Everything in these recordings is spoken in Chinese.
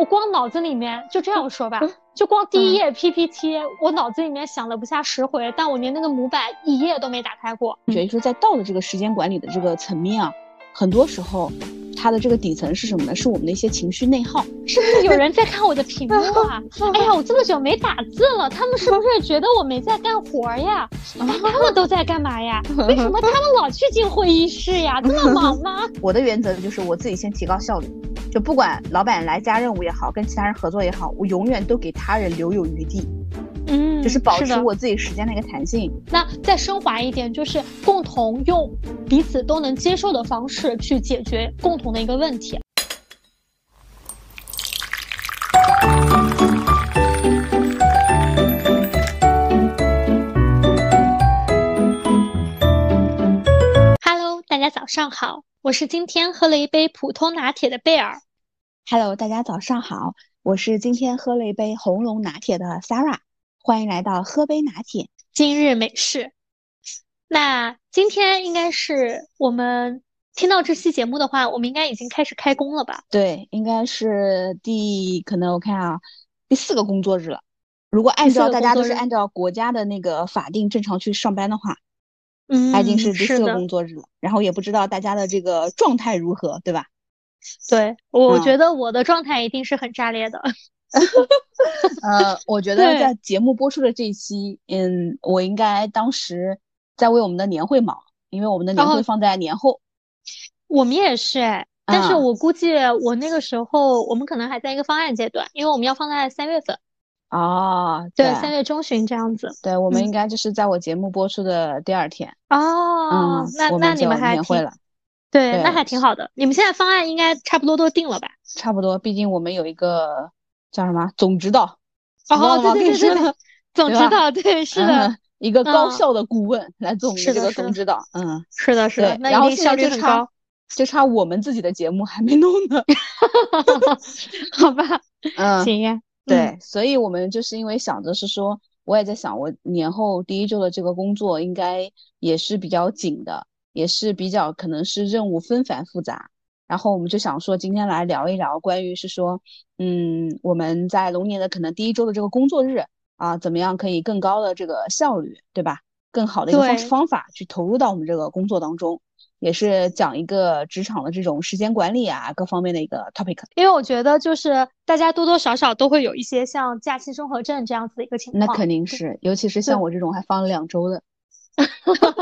我光脑子里面就这样说吧，就光第一页 PPT，我脑子里面想了不下十回，但我连那个模板一页都没打开过。觉得说在道的这个时间管理的这个层面啊，很多时候。它的这个底层是什么呢？是我们的一些情绪内耗。是不是有人在看我的屏幕啊？哎呀，我这么久没打字了，他们是不是觉得我没在干活呀？哎，他们都在干嘛呀？为什么他们老去进会议室呀？这么忙吗？我的原则就是我自己先提高效率，就不管老板来加任务也好，跟其他人合作也好，我永远都给他人留有余地。嗯，就是保持我自己时间的一个弹性。那再升华一点，就是共同用彼此都能接受的方式去解决共同的一个问题。Hello，大家早上好，我是今天喝了一杯普通拿铁的贝尔。Hello，大家早上好，我是今天喝了一杯红龙拿铁的 Sarah。欢迎来到喝杯拿铁，今日美事。那今天应该是我们听到这期节目的话，我们应该已经开始开工了吧？对，应该是第可能我看啊，第四个工作日了。如果按照大家都是按照国家的那个法定正常去上班的话，嗯，已经是第四个工作日了。然后也不知道大家的这个状态如何，对吧？对，我觉得我的状态一定是很炸裂的。呃，我觉得在节目播出的这一期，嗯，我应该当时在为我们的年会忙，因为我们的年会放在年后。我们也是哎，但是我估计我那个时候，我们可能还在一个方案阶段，因为我们要放在三月份。哦，对，三月中旬这样子。对，我们应该就是在我节目播出的第二天。哦，那那你们还年会了？对，那还挺好的。你们现在方案应该差不多都定了吧？差不多，毕竟我们有一个。叫什么总指导？哦，对对对对，总指导，对，是的，一个高效的顾问来做我们这个总指导。嗯，是的，是的。然后效率很高，就差我们自己的节目还没弄呢。好吧，嗯，行呀。对，所以我们就是因为想着是说，我也在想，我年后第一周的这个工作应该也是比较紧的，也是比较可能是任务纷繁复杂。然后我们就想说，今天来聊一聊关于是说，嗯，我们在龙年的可能第一周的这个工作日啊，怎么样可以更高的这个效率，对吧？更好的一个方式方法去投入到我们这个工作当中，也是讲一个职场的这种时间管理啊，各方面的一个 topic。因为我觉得就是大家多多少少都会有一些像假期综合症这样子的一个情况。那肯定是，尤其是像我这种还放了两周的。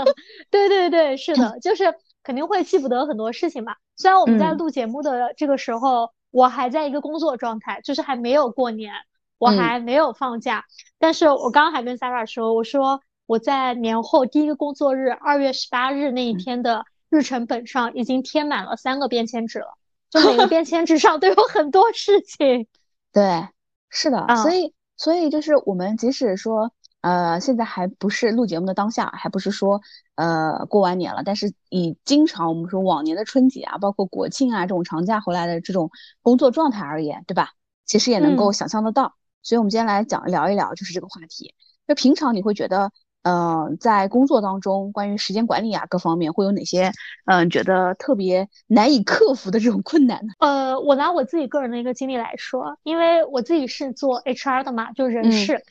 对对对，是的，就是。肯定会记不得很多事情吧。虽然我们在录节目的这个时候，我还在一个工作状态，就是还没有过年，我还没有放假。但是我刚刚还跟 Sarah 说，我说我在年后第一个工作日，二月十八日那一天的日程本上已经贴满了三个便签纸了，就每个便 签纸上都有很多事情。对，是的，所以所以就是我们即使说。呃，现在还不是录节目的当下，还不是说呃过完年了，但是以经常我们说往年的春节啊，包括国庆啊这种长假回来的这种工作状态而言，对吧？其实也能够想象得到。所以，我们今天来讲聊一聊，就是这个话题。就平常你会觉得，嗯，在工作当中，关于时间管理啊各方面，会有哪些嗯觉得特别难以克服的这种困难呢？呃，我拿我自己个人的一个经历来说，因为我自己是做 HR 的嘛，就人事。嗯，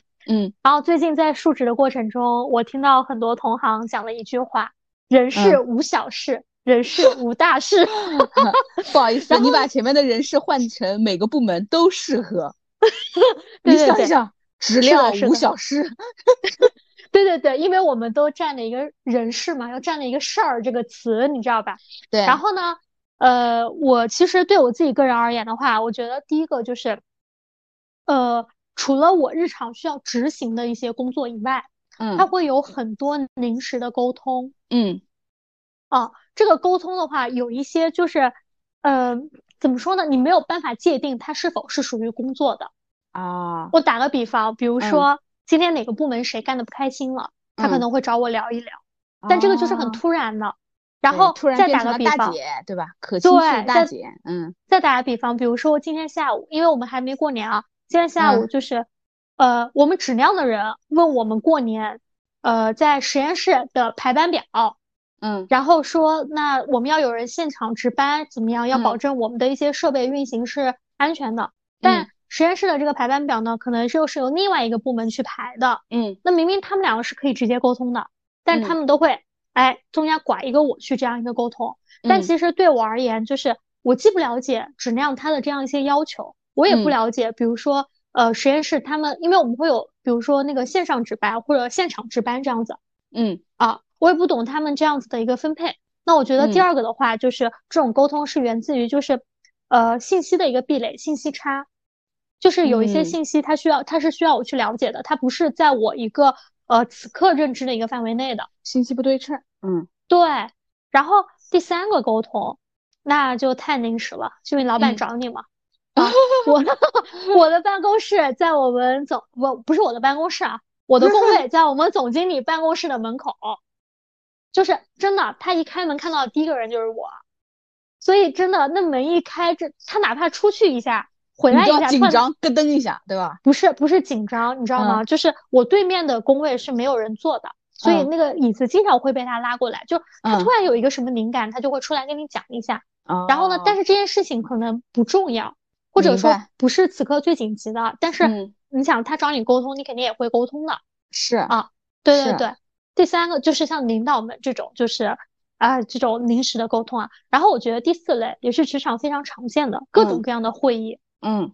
然后最近在述职的过程中，我听到很多同行讲了一句话：“人事无小事，人事无大事。”不好意思，你把前面的人事换成每个部门都适合。你想一想，质量无小事。对对对，因为我们都占了一个人事嘛，要占了一个事儿这个词，你知道吧？对。然后呢，呃，我其实对我自己个人而言的话，我觉得第一个就是，呃。除了我日常需要执行的一些工作以外，嗯，它会有很多临时的沟通，嗯，啊，这个沟通的话，有一些就是，嗯，怎么说呢？你没有办法界定它是否是属于工作的啊。我打个比方，比如说今天哪个部门谁干的不开心了，他可能会找我聊一聊，但这个就是很突然的。然后再打个比方，对吧？可亲的大姐，嗯。再打个比方，比如说今天下午，因为我们还没过年啊。今天下午就是，呃，我们质量的人问我们过年，呃，在实验室的排班表，嗯，然后说那我们要有人现场值班，怎么样？要保证我们的一些设备运行是安全的。但实验室的这个排班表呢，可能又是由另外一个部门去排的。嗯，那明明他们两个是可以直接沟通的，但他们都会哎中间拐一个我去这样一个沟通。但其实对我而言，就是我既不了解质量它的这样一些要求，我也不了解，比如说呃实验室他们，因为我们会有比如说那个线上值班或者现场值班这样子。嗯啊，我也不懂他们这样子的一个分配。那我觉得第二个的话，就是这种沟通是源自于就是呃信息的一个壁垒、信息差。就是有一些信息，它需要，它是需要我去了解的，它不是在我一个呃此刻认知的一个范围内的信息不对称。嗯，对。然后第三个沟通，那就太临时了，因为老板找你嘛。啊，我 我的办公室在我们总我不是我的办公室啊，我的工位在我们总经理办公室的门口，就是真的，他一开门看到的第一个人就是我，所以真的那门一开，这他哪怕出去一下。回来一下，紧张，咯噔一下，对吧？不是，不是紧张，你知道吗？就是我对面的工位是没有人坐的，所以那个椅子经常会被他拉过来。就他突然有一个什么灵感，他就会出来跟你讲一下。然后呢，但是这件事情可能不重要，或者说不是此刻最紧急的。但是你想他找你沟通，你肯定也会沟通的。是啊，对对对。第三个就是像领导们这种，就是啊这种临时的沟通啊。然后我觉得第四类也是职场非常常见的各种各样的会议。嗯，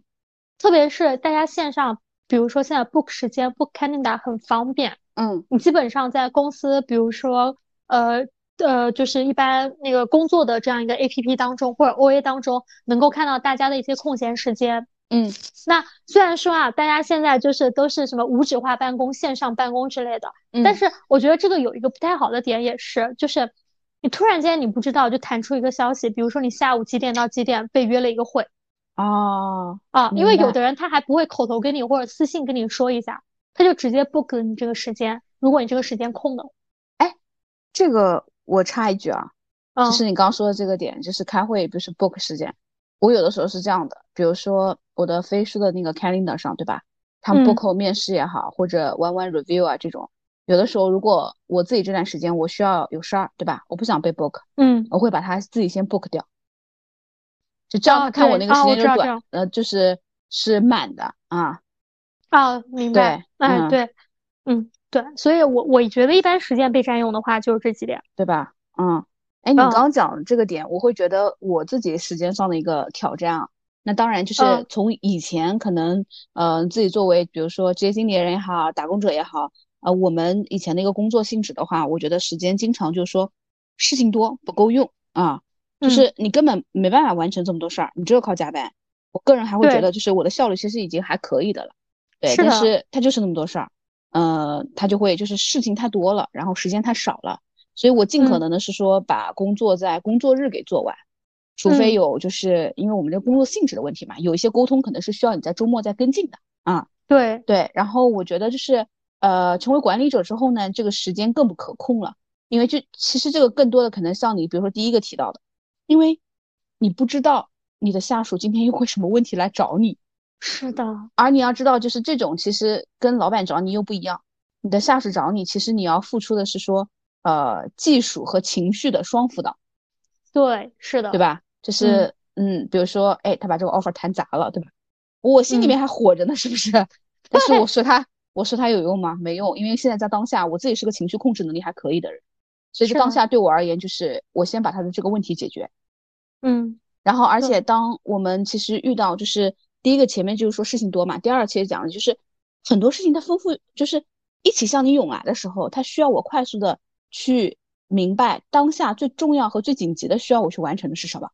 特别是大家线上，比如说现在 book 时间 book calendar 很方便。嗯，你基本上在公司，比如说呃呃，就是一般那个工作的这样一个 A P P 当中或者 O A 当中，能够看到大家的一些空闲时间。嗯，那虽然说啊，大家现在就是都是什么无纸化办公、线上办公之类的，但是我觉得这个有一个不太好的点，也是就是你突然间你不知道就弹出一个消息，比如说你下午几点到几点被约了一个会。哦啊，因为有的人他还不会口头跟你或者私信跟你说一下，他就直接 book 你这个时间。如果你这个时间空的，哎，这个我插一句啊，就是你刚刚说的这个点，就是开会不是 book 时间。我有的时候是这样的，比如说我的飞书的那个 calendar 上，对吧？他们 book 面试也好，或者 one one review 啊这种，有的时候如果我自己这段时间我需要有事儿，对吧？我不想被 book，嗯，我会把它自己先 book 掉。就这样看我那个时间就短，呃，就是是满的啊。啊，明白。哎，对，嗯，对，所以我我觉得一般时间被占用的话就是这几点，对吧？嗯，哎，你刚刚讲这个点，我会觉得我自己时间上的一个挑战啊。那当然就是从以前可能，呃，自己作为比如说职业经理人也好，打工者也好，呃，我们以前的一个工作性质的话，我觉得时间经常就是说事情多不够用啊。就是你根本没办法完成这么多事儿，你只有靠加班。我个人还会觉得，就是我的效率其实已经还可以的了。对，但是它就是那么多事儿，呃，他就会就是事情太多了，然后时间太少了，所以我尽可能的是说把工作在工作日给做完，除非有就是因为我们这工作性质的问题嘛，有一些沟通可能是需要你在周末再跟进的啊。对对，然后我觉得就是呃，成为管理者之后呢，这个时间更不可控了，因为就其实这个更多的可能像你比如说第一个提到的。因为你不知道你的下属今天又会什么问题来找你，是的。而你要知道，就是这种其实跟老板找你又不一样。你的下属找你，其实你要付出的是说，呃，技术和情绪的双辅导。对，是的，对吧？就是嗯，比如说，哎，他把这个 offer 谈砸了，对吧？我心里面还火着呢，是不是？但是我说他，我说他有用吗？没用，因为现在在当下，我自己是个情绪控制能力还可以的人。所以，当下对我而言，就是我先把他的这个问题解决，嗯，然后，而且当我们其实遇到，就是第一个前面就是说事情多嘛，第二其实讲的就是很多事情它丰富，就是一起向你涌来的时候，它需要我快速的去明白当下最重要和最紧急的需要我去完成的是什么。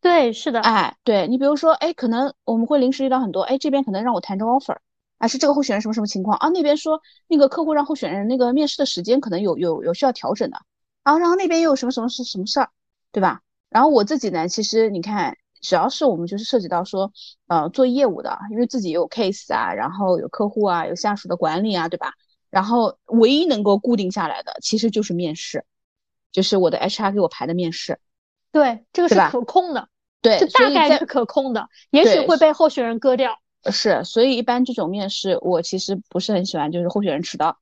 对，是的，哎，对你比如说，哎，可能我们会临时遇到很多，哎，这边可能让我谈着 offer。啊，是这个候选人什么什么情况啊？那边说那个客户让候选人那个面试的时间可能有有有需要调整的。然后，然后那边又有什么什么是什么事儿，对吧？然后我自己呢，其实你看，只要是我们就是涉及到说，呃，做业务的，因为自己有 case 啊，然后有客户啊，有下属的管理啊，对吧？然后唯一能够固定下来的，其实就是面试，就是我的 HR 给我排的面试。对，这个是可控的。对，这大概是可控的，也许会被候选人割掉。是，所以一般这种面试，我其实不是很喜欢，就是候选人迟到，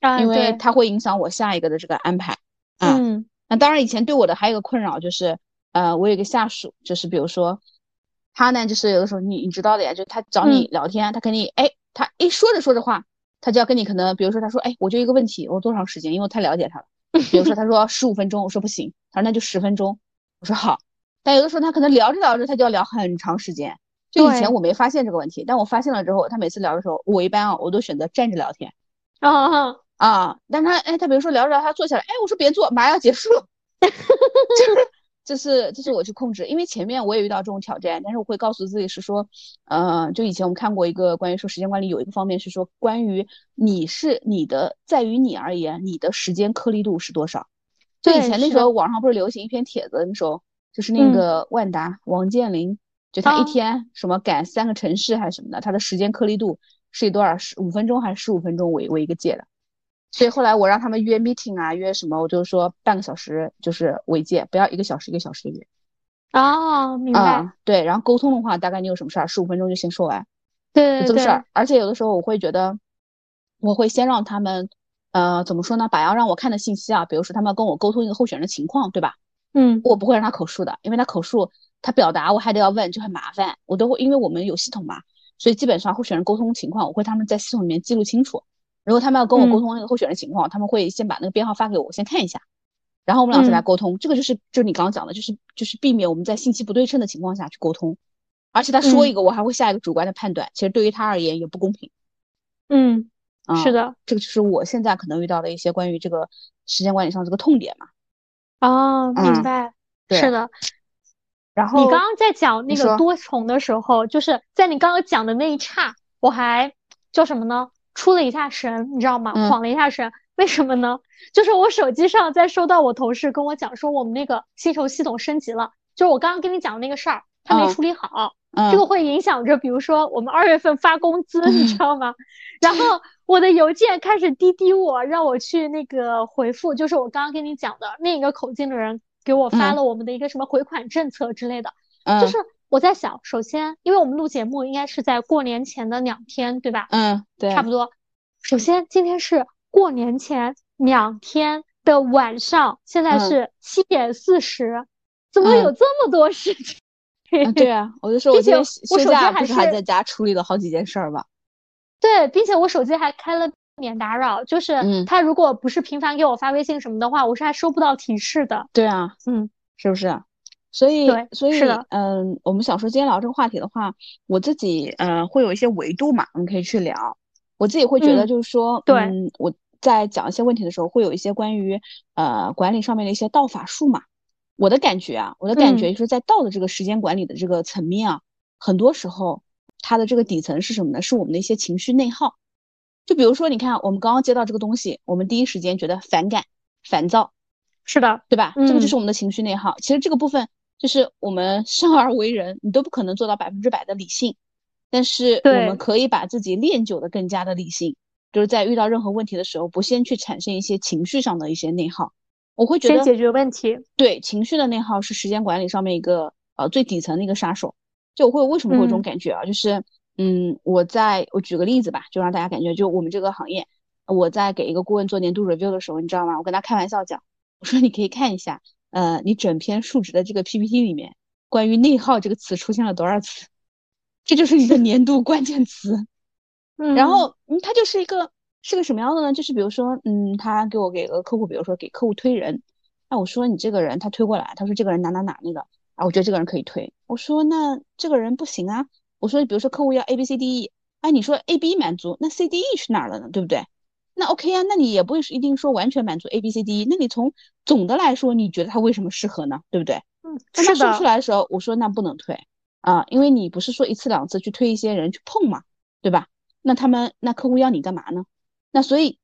啊，因为他会影响我下一个的这个安排。嗯，那当然，以前对我的还有一个困扰就是，呃，我有一个下属，就是比如说，他呢，就是有的时候你你知道的呀，就他找你聊天，他肯定哎，他一说着说着话，他就要跟你可能，比如说他说哎，我就一个问题，我多长时间？因为我太了解他了。比如说他说十五分钟，我说不行，他说那就十分钟，我说好。但有的时候他可能聊着聊着，他就要聊很长时间。就以前我没发现这个问题，但我发现了之后，他每次聊的时候，我一般啊，我都选择站着聊天。啊啊！但他哎，他比如说聊着聊，他坐下来，哎，我说别坐，马上要结束了。就 是这是这是我去控制，因为前面我也遇到这种挑战，但是我会告诉自己是说，呃，就以前我们看过一个关于说时间管理，有一个方面是说关于你是你的，在于你而言，你的时间颗粒度是多少？就以前那时候网上不是流行一篇帖子，那时候就是那个万达王健林。就他一天什么赶三个城市还是什么的，他的时间颗粒度是以多少？十五分钟还是十五分钟？为为一个界的，所以后来我让他们约 meeting 啊约什么，我就说半个小时就是为界，不要一个小时一个小时的约。哦，明白。对，然后沟通的话，大概你有什么事儿，十五分钟就先说完。对对对。这个事儿，而且有的时候我会觉得，我会先让他们，呃，怎么说呢？把要让我看的信息啊，比如说他们要跟我沟通一个候选人的情况，对吧？嗯。我不会让他口述的，因为他口述。他表达我还得要问，就很麻烦。我都会，因为我们有系统嘛，所以基本上候选人沟通情况，我会他们在系统里面记录清楚。如果他们要跟我沟通那个候选人情况，他们会先把那个编号发给我，我先看一下，然后我们俩再来沟通。这个就是就是你刚刚讲的，就是就是避免我们在信息不对称的情况下去沟通。而且他说一个，我还会下一个主观的判断，其实对于他而言也不公平。嗯，是的，这个就是我现在可能遇到的一些关于这个时间管理上这个痛点嘛。哦，明白，是的。然后你刚刚在讲那个多重的时候，就是在你刚刚讲的那一刹，我还叫什么呢？出了一下神，你知道吗？晃了一下神。为什么呢？就是我手机上在收到我同事跟我讲说，我们那个薪酬系统升级了，就是我刚刚跟你讲的那个事儿，他没处理好，这个会影响着，比如说我们二月份发工资，你知道吗？然后我的邮件开始滴滴我，让我去那个回复，就是我刚刚跟你讲的另一个口径的人。给我发了我们的一个什么回款政策之类的，就是我在想，首先，因为我们录节目应该是在过年前的两天，对吧？嗯，对，差不多。首先，今天是过年前两天的晚上，现在是七点四十，怎么有这么多事情？对啊，我就说，我今天休假不是还在家处理了好几件事儿吧？对，并且我手机还开了。免打扰，就是他如果不是频繁给我发微信什么的话，我是还收不到提示的。对啊，嗯，是不是？所以，所以，嗯，我们想说今天聊这个话题的话，我自己呃会有一些维度嘛，我们可以去聊。我自己会觉得就是说，嗯，我在讲一些问题的时候，会有一些关于呃管理上面的一些道法术嘛。我的感觉啊，我的感觉就是在道的这个时间管理的这个层面啊，很多时候它的这个底层是什么呢？是我们的一些情绪内耗。就比如说，你看，我们刚刚接到这个东西，我们第一时间觉得反感、烦躁，是的，对吧？这个就是我们的情绪内耗。其实这个部分就是我们生而为人，你都不可能做到百分之百的理性，但是我们可以把自己练就的更加的理性，就是在遇到任何问题的时候，不先去产生一些情绪上的一些内耗。我会觉得先解决问题，对情绪的内耗是时间管理上面一个呃最底层的一个杀手。就我会为什么会有这种感觉啊？就是。嗯，我在我举个例子吧，就让大家感觉，就我们这个行业，我在给一个顾问做年度 review 的时候，你知道吗？我跟他开玩笑讲，我说你可以看一下，呃，你整篇述职的这个 PPT 里面，关于内耗这个词出现了多少次？这就是你的年度关键词。嗯，然后，嗯，他就是一个是个什么样的呢？就是比如说，嗯，他给我给个客户，比如说给客户推人，那我说你这个人他推过来，他说这个人哪哪哪那个，啊，我觉得这个人可以推。我说那这个人不行啊。我说，比如说客户要 A B C D E，哎，你说 A B 满足，那 C D E 去哪儿了呢？对不对？那 OK 啊，那你也不会一定说完全满足 A B C D E，那你从总的来说，你觉得他为什么适合呢？对不对？嗯，那他说出来的时候，我说那不能退啊，因为你不是说一次两次去推一些人去碰嘛，对吧？那他们那客户要你干嘛呢？那所以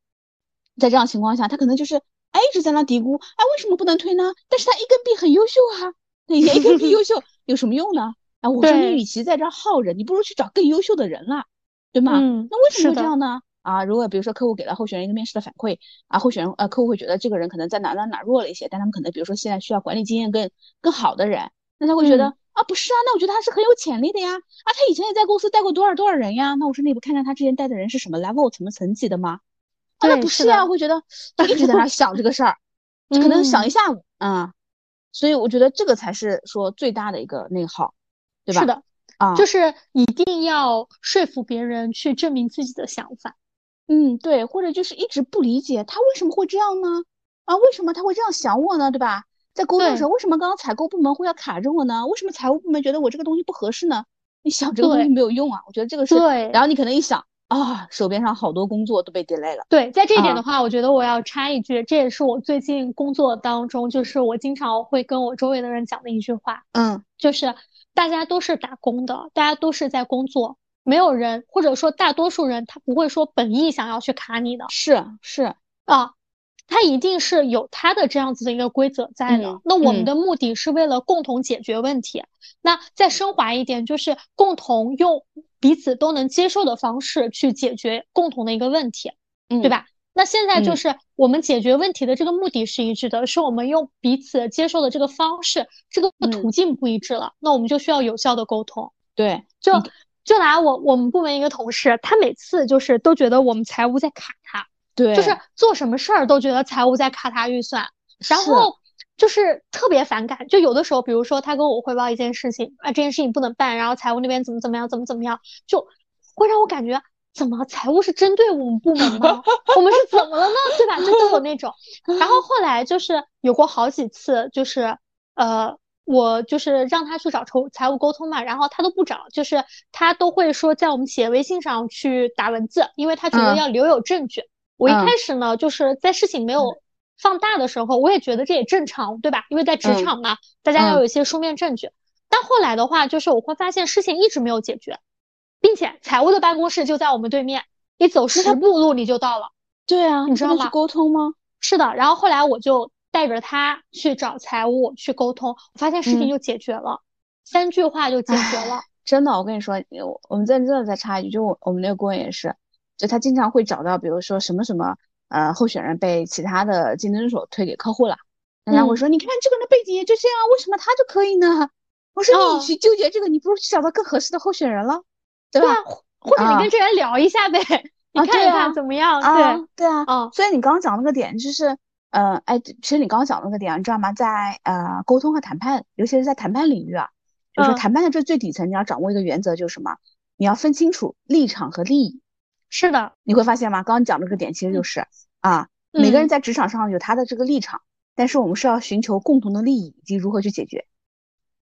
在这样情况下，他可能就是哎一直在那嘀咕，哎为什么不能推呢？但是他 A 跟 B 很优秀啊，那 A 跟 B 优秀 有什么用呢？啊，我说你与其在这耗着，你不如去找更优秀的人了，对吗？嗯，那为什么会这样呢？啊，如果比如说客户给了候选人一个面试的反馈，啊，候选人呃客户会觉得这个人可能在哪哪哪弱了一些，但他们可能比如说现在需要管理经验更更好的人，那他会觉得啊不是啊，那我觉得他是很有潜力的呀，啊他以前也在公司带过多少多少人呀，那我说你不看看他之前带的人是什么 level 什么层级的吗？啊，那不是啊，会觉得他一直在那想这个事儿，可能想一下午啊，所以我觉得这个才是说最大的一个内耗。对吧？是的，啊，就是一定要说服别人去证明自己的想法。嗯，对，或者就是一直不理解他为什么会这样呢？啊，为什么他会这样想我呢？对吧？在沟通的时候，为什么刚刚采购部门会要卡着我呢？为什么财务部门觉得我这个东西不合适呢？你想这个东西没有用啊！我觉得这个是，对然后你可能一想啊，手边上好多工作都被 delay 了。对，在这一点的话，我觉得我要插一句，这也是我最近工作当中，就是我经常会跟我周围的人讲的一句话。嗯，就是大家都是打工的，大家都是在工作，没有人或者说大多数人他不会说本意想要去卡你的。是是啊。他一定是有他的这样子的一个规则在的。那我们的目的是为了共同解决问题。那再升华一点，就是共同用彼此都能接受的方式去解决共同的一个问题，对吧？那现在就是我们解决问题的这个目的是一致的，是我们用彼此接受的这个方式，这个途径不一致了，那我们就需要有效的沟通。对，就就拿我我们部门一个同事，他每次就是都觉得我们财务在卡他。对，就是做什么事儿都觉得财务在卡他预算，然后就是特别反感。就有的时候，比如说他跟我汇报一件事情，啊，这件事情不能办，然后财务那边怎么怎么样，怎么怎么样，就会让我感觉，怎么财务是针对我们部门吗？我们是怎么了呢？对吧？就都有那种。然后后来就是有过好几次，就是呃，我就是让他去找筹财务沟通嘛，然后他都不找，就是他都会说在我们企业微信上去打文字，因为他觉得要留有证据。我一开始呢，就是在事情没有放大的时候，我也觉得这也正常，对吧？因为在职场嘛，大家要有一些书面证据。但后来的话，就是我会发现事情一直没有解决，并且财务的办公室就在我们对面，你走十步路你就到了。对啊，你知道吗？沟通吗？是的。然后后来我就带着他去找财务去沟通，我发现事情就解决了，三句话就解决了。真的，我跟你说，我我们在这再插一句，就我我们那个顾问也是。就他经常会找到，比如说什么什么，呃，候选人被其他的竞争对手推给客户了，人家会说，你看这个人的背景也就这样，为什么他就可以呢？我说你去纠结这个，你不如去找到更合适的候选人了，对吧？或者你跟这人聊一下呗，你看一看怎么样？对对啊，所以你刚刚讲那个点就是，呃，哎，其实你刚刚讲那个点，你知道吗？在呃沟通和谈判，尤其是在谈判领域啊，就是谈判的这最底层，你要掌握一个原则，就是什么？你要分清楚立场和利益。是的，你会发现吗？刚刚讲这个点其实就是啊，每个人在职场上有他的这个立场，但是我们是要寻求共同的利益以及如何去解决。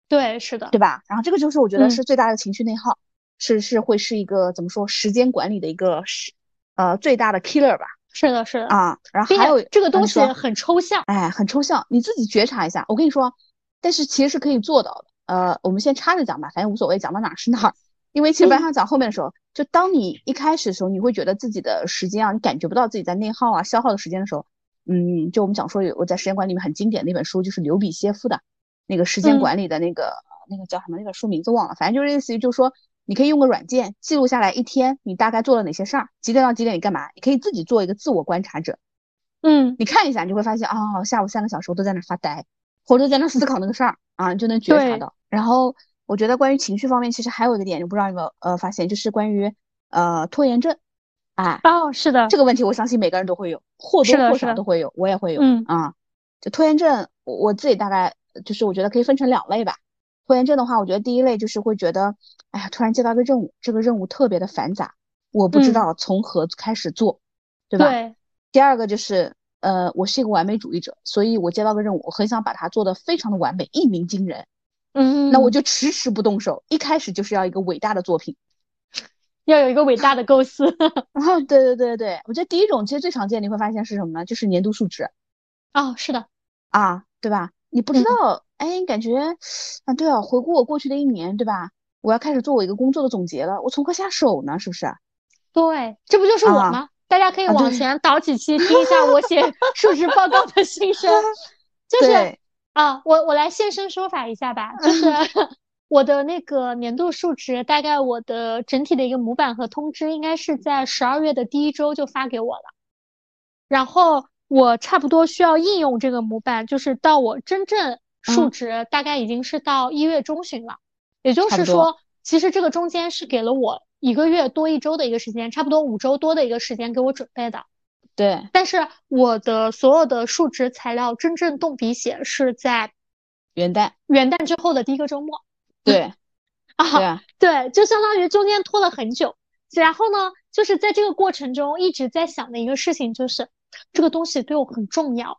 对，是的，对吧？然后这个就是我觉得是最大的情绪内耗，是是会是一个怎么说时间管理的一个是呃最大的 killer 吧？是的，是的啊。然后还有这个东西很抽象，哎，很抽象，你自己觉察一下。我跟你说，但是其实是可以做到的。呃，我们先插着讲吧，反正无所谓，讲到哪是哪儿。因为其实白上讲后面的时候，就当你一开始的时候，你会觉得自己的时间啊，你感觉不到自己在内耗啊、消耗的时间的时候，嗯，就我们讲说有我在时间管理里面很经典的那本书，就是刘比歇夫的那个时间管理的那个那个叫什么？那本书名字忘了，反正就是类似于，就是说你可以用个软件记录下来一天你大概做了哪些事儿，几点到几点你干嘛？你可以自己做一个自我观察者，嗯，你看一下，你就会发现哦，下午三个小时我都在那发呆，或者在那思考那个事儿啊，你就能觉察到，然后。我觉得关于情绪方面，其实还有一个点，就不知道有没有呃发现，就是关于呃拖延症，哎哦是的，这个问题我相信每个人都会有，或多或少都会有，我也会有，嗯啊，就拖延症，我我自己大概就是我觉得可以分成两类吧。拖延症的话，我觉得第一类就是会觉得，哎呀，突然接到一个任务，这个任务特别的繁杂，我不知道从何开始做，对吧？对。第二个就是呃，我是一个完美主义者，所以我接到个任务，我很想把它做得非常的完美，一鸣惊人。嗯，那我就迟迟不动手，一开始就是要一个伟大的作品，要有一个伟大的构思。啊，对对对对，我觉得第一种其实最常见，你会发现是什么呢？就是年度述职。哦，是的，啊，对吧？你不知道，哎，感觉啊，对啊，回顾我过去的一年，对吧？我要开始做我一个工作的总结了，我从何下手呢？是不是？对，这不就是我吗？大家可以往前倒几期听一下我写 述职报告的心声，就是。啊，我我来现身说法一下吧，就是我的那个年度述职，大概我的整体的一个模板和通知，应该是在十二月的第一周就发给我了。然后我差不多需要应用这个模板，就是到我真正数值，大概已经是到一月中旬了。也就是说，其实这个中间是给了我一个月多一周的一个时间，差不多五周多的一个时间给我准备的。对，但是我的所有的数值材料真正动笔写是在元旦元旦之后的第一个周末。对，啊，对，就相当于中间拖了很久。然后呢，就是在这个过程中一直在想的一个事情就是，这个东西对我很重要，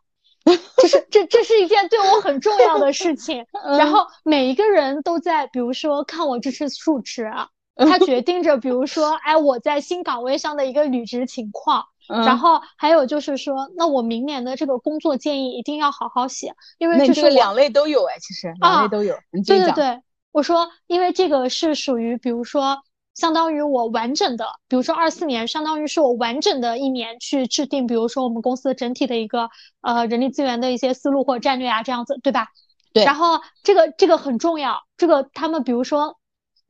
就是这这是一件对我很重要的事情。然后每一个人都在，比如说看我这次述职，他决定着，比如说，哎，我在新岗位上的一个履职情况。然后还有就是说，那我明年的这个工作建议一定要好好写，因为这是两类都有哎，其实两类都有。对对对，我说，因为这个是属于，比如说。相当于我完整的，比如说二四年，相当于是我完整的一年去制定，比如说我们公司整体的一个呃人力资源的一些思路或战略啊，这样子，对吧？对。然后这个这个很重要，这个他们比如说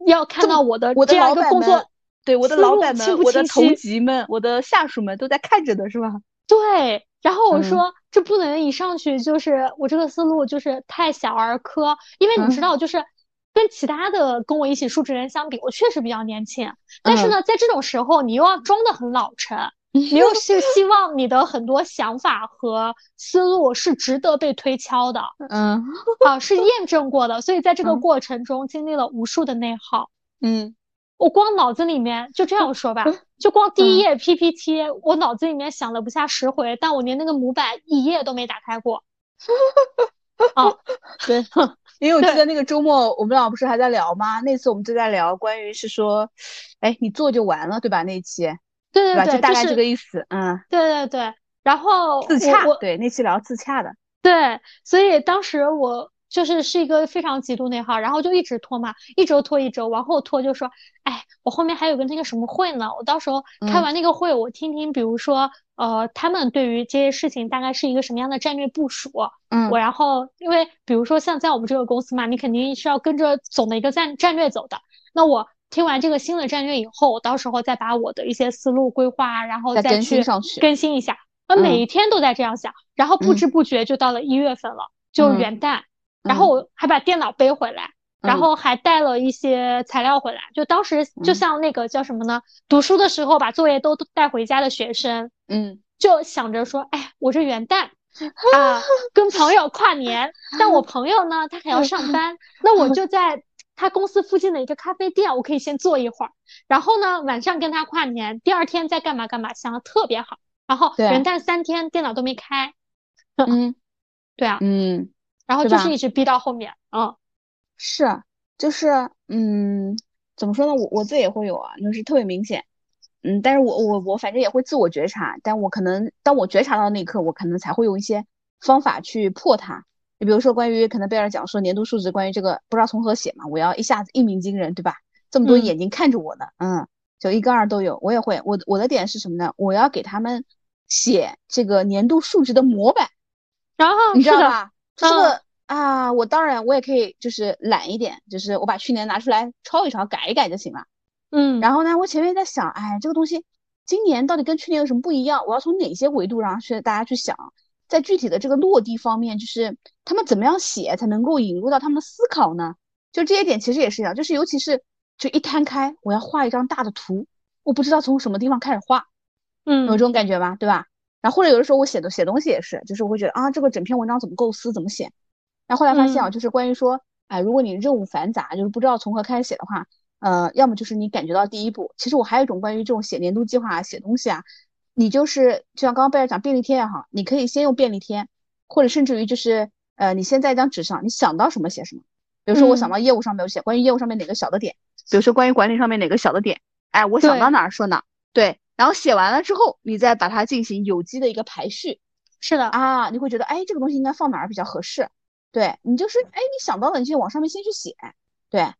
要看到我的这样一个工作，对我的老板们、我的同级们、我的下属们都在看着的是吧？对。然后我说这不能一上去就是我这个思路就是太小儿科，因为你知道就是。跟其他的跟我一起述职人相比，我确实比较年轻。但是呢，在这种时候，你又要装的很老成，你又是希望你的很多想法和思路是值得被推敲的，嗯，啊，是验证过的。所以在这个过程中，经历了无数的内耗。嗯，我光脑子里面就这样说吧，就光第一页 PPT，我脑子里面想了不下十回，但我连那个模板一页都没打开过。啊，对。因为我记得那个周末我们俩不是还在聊吗？那次我们就在聊关于是说，哎，你做就完了，对吧？那一期，对对对，就大概这个意思，嗯，对对对。然后自洽，对，那期聊自洽的，对，所以当时我。就是是一个非常极度内耗，然后就一直拖嘛，一周拖一周，往后拖就说，哎，我后面还有个那个什么会呢，我到时候开完那个会，我听听，比如说，呃，他们对于这些事情大概是一个什么样的战略部署，嗯，我然后因为比如说像在我们这个公司嘛，你肯定是要跟着总的一个战战略走的，那我听完这个新的战略以后，到时候再把我的一些思路规划，然后再去更新一下，我每一天都在这样想，然后不知不觉就到了一月份了，就元旦。然后我还把电脑背回来，然后还带了一些材料回来。就当时就像那个叫什么呢？读书的时候把作业都带回家的学生，嗯，就想着说，哎，我这元旦 啊，跟朋友跨年，但我朋友呢，他还要上班，那我就在他公司附近的一个咖啡店，我可以先坐一会儿，然后呢，晚上跟他跨年，第二天再干嘛干嘛，想的特别好。然后元旦三天电脑都没开，嗯，对啊，嗯。然后就是一直逼到后面，嗯，是，就是，嗯，怎么说呢？我我自己也会有啊，就是特别明显，嗯，但是我我我反正也会自我觉察，但我可能当我觉察到那一刻，我可能才会用一些方法去破它。你比如说，关于可能贝尔讲说年度数值，关于这个不知道从何写嘛，我要一下子一鸣惊人，对吧？这么多眼睛看着我呢，嗯，就一跟二都有，我也会。我我的点是什么呢？我要给他们写这个年度数值的模板，然后你知道吧？这个啊，我当然我也可以，就是懒一点，就是我把去年拿出来抄一抄，改一改就行了。嗯，然后呢，我前面在想，哎，这个东西今年到底跟去年有什么不一样？我要从哪些维度上去大家去想，在具体的这个落地方面，就是他们怎么样写才能够引入到他们的思考呢？就这些点其实也是一样，就是尤其是就一摊开，我要画一张大的图，我不知道从什么地方开始画，嗯，有这种感觉吧？对吧？然后或者有的时候我写的写东西也是，就是我会觉得啊，这个整篇文章怎么构思，怎么写。然后后来发现啊，就是关于说，哎，如果你任务繁杂，就是不知道从何开始写的话，呃，要么就是你感觉到第一步。其实我还有一种关于这种写年度计划、啊写东西啊，你就是就像刚刚贝尔讲便利贴也好，你可以先用便利贴，或者甚至于就是呃，你先在一张纸上，你想到什么写什么。比如说我想到业务上面有写关于业务上面哪个小的点，比如说关于管理上面哪个小的点，哎，我想到哪儿说哪儿。对。然后写完了之后，你再把它进行有机的一个排序，是的啊，你会觉得哎，这个东西应该放哪儿比较合适？对你就是哎，你想到了，你就往上面先去写。对，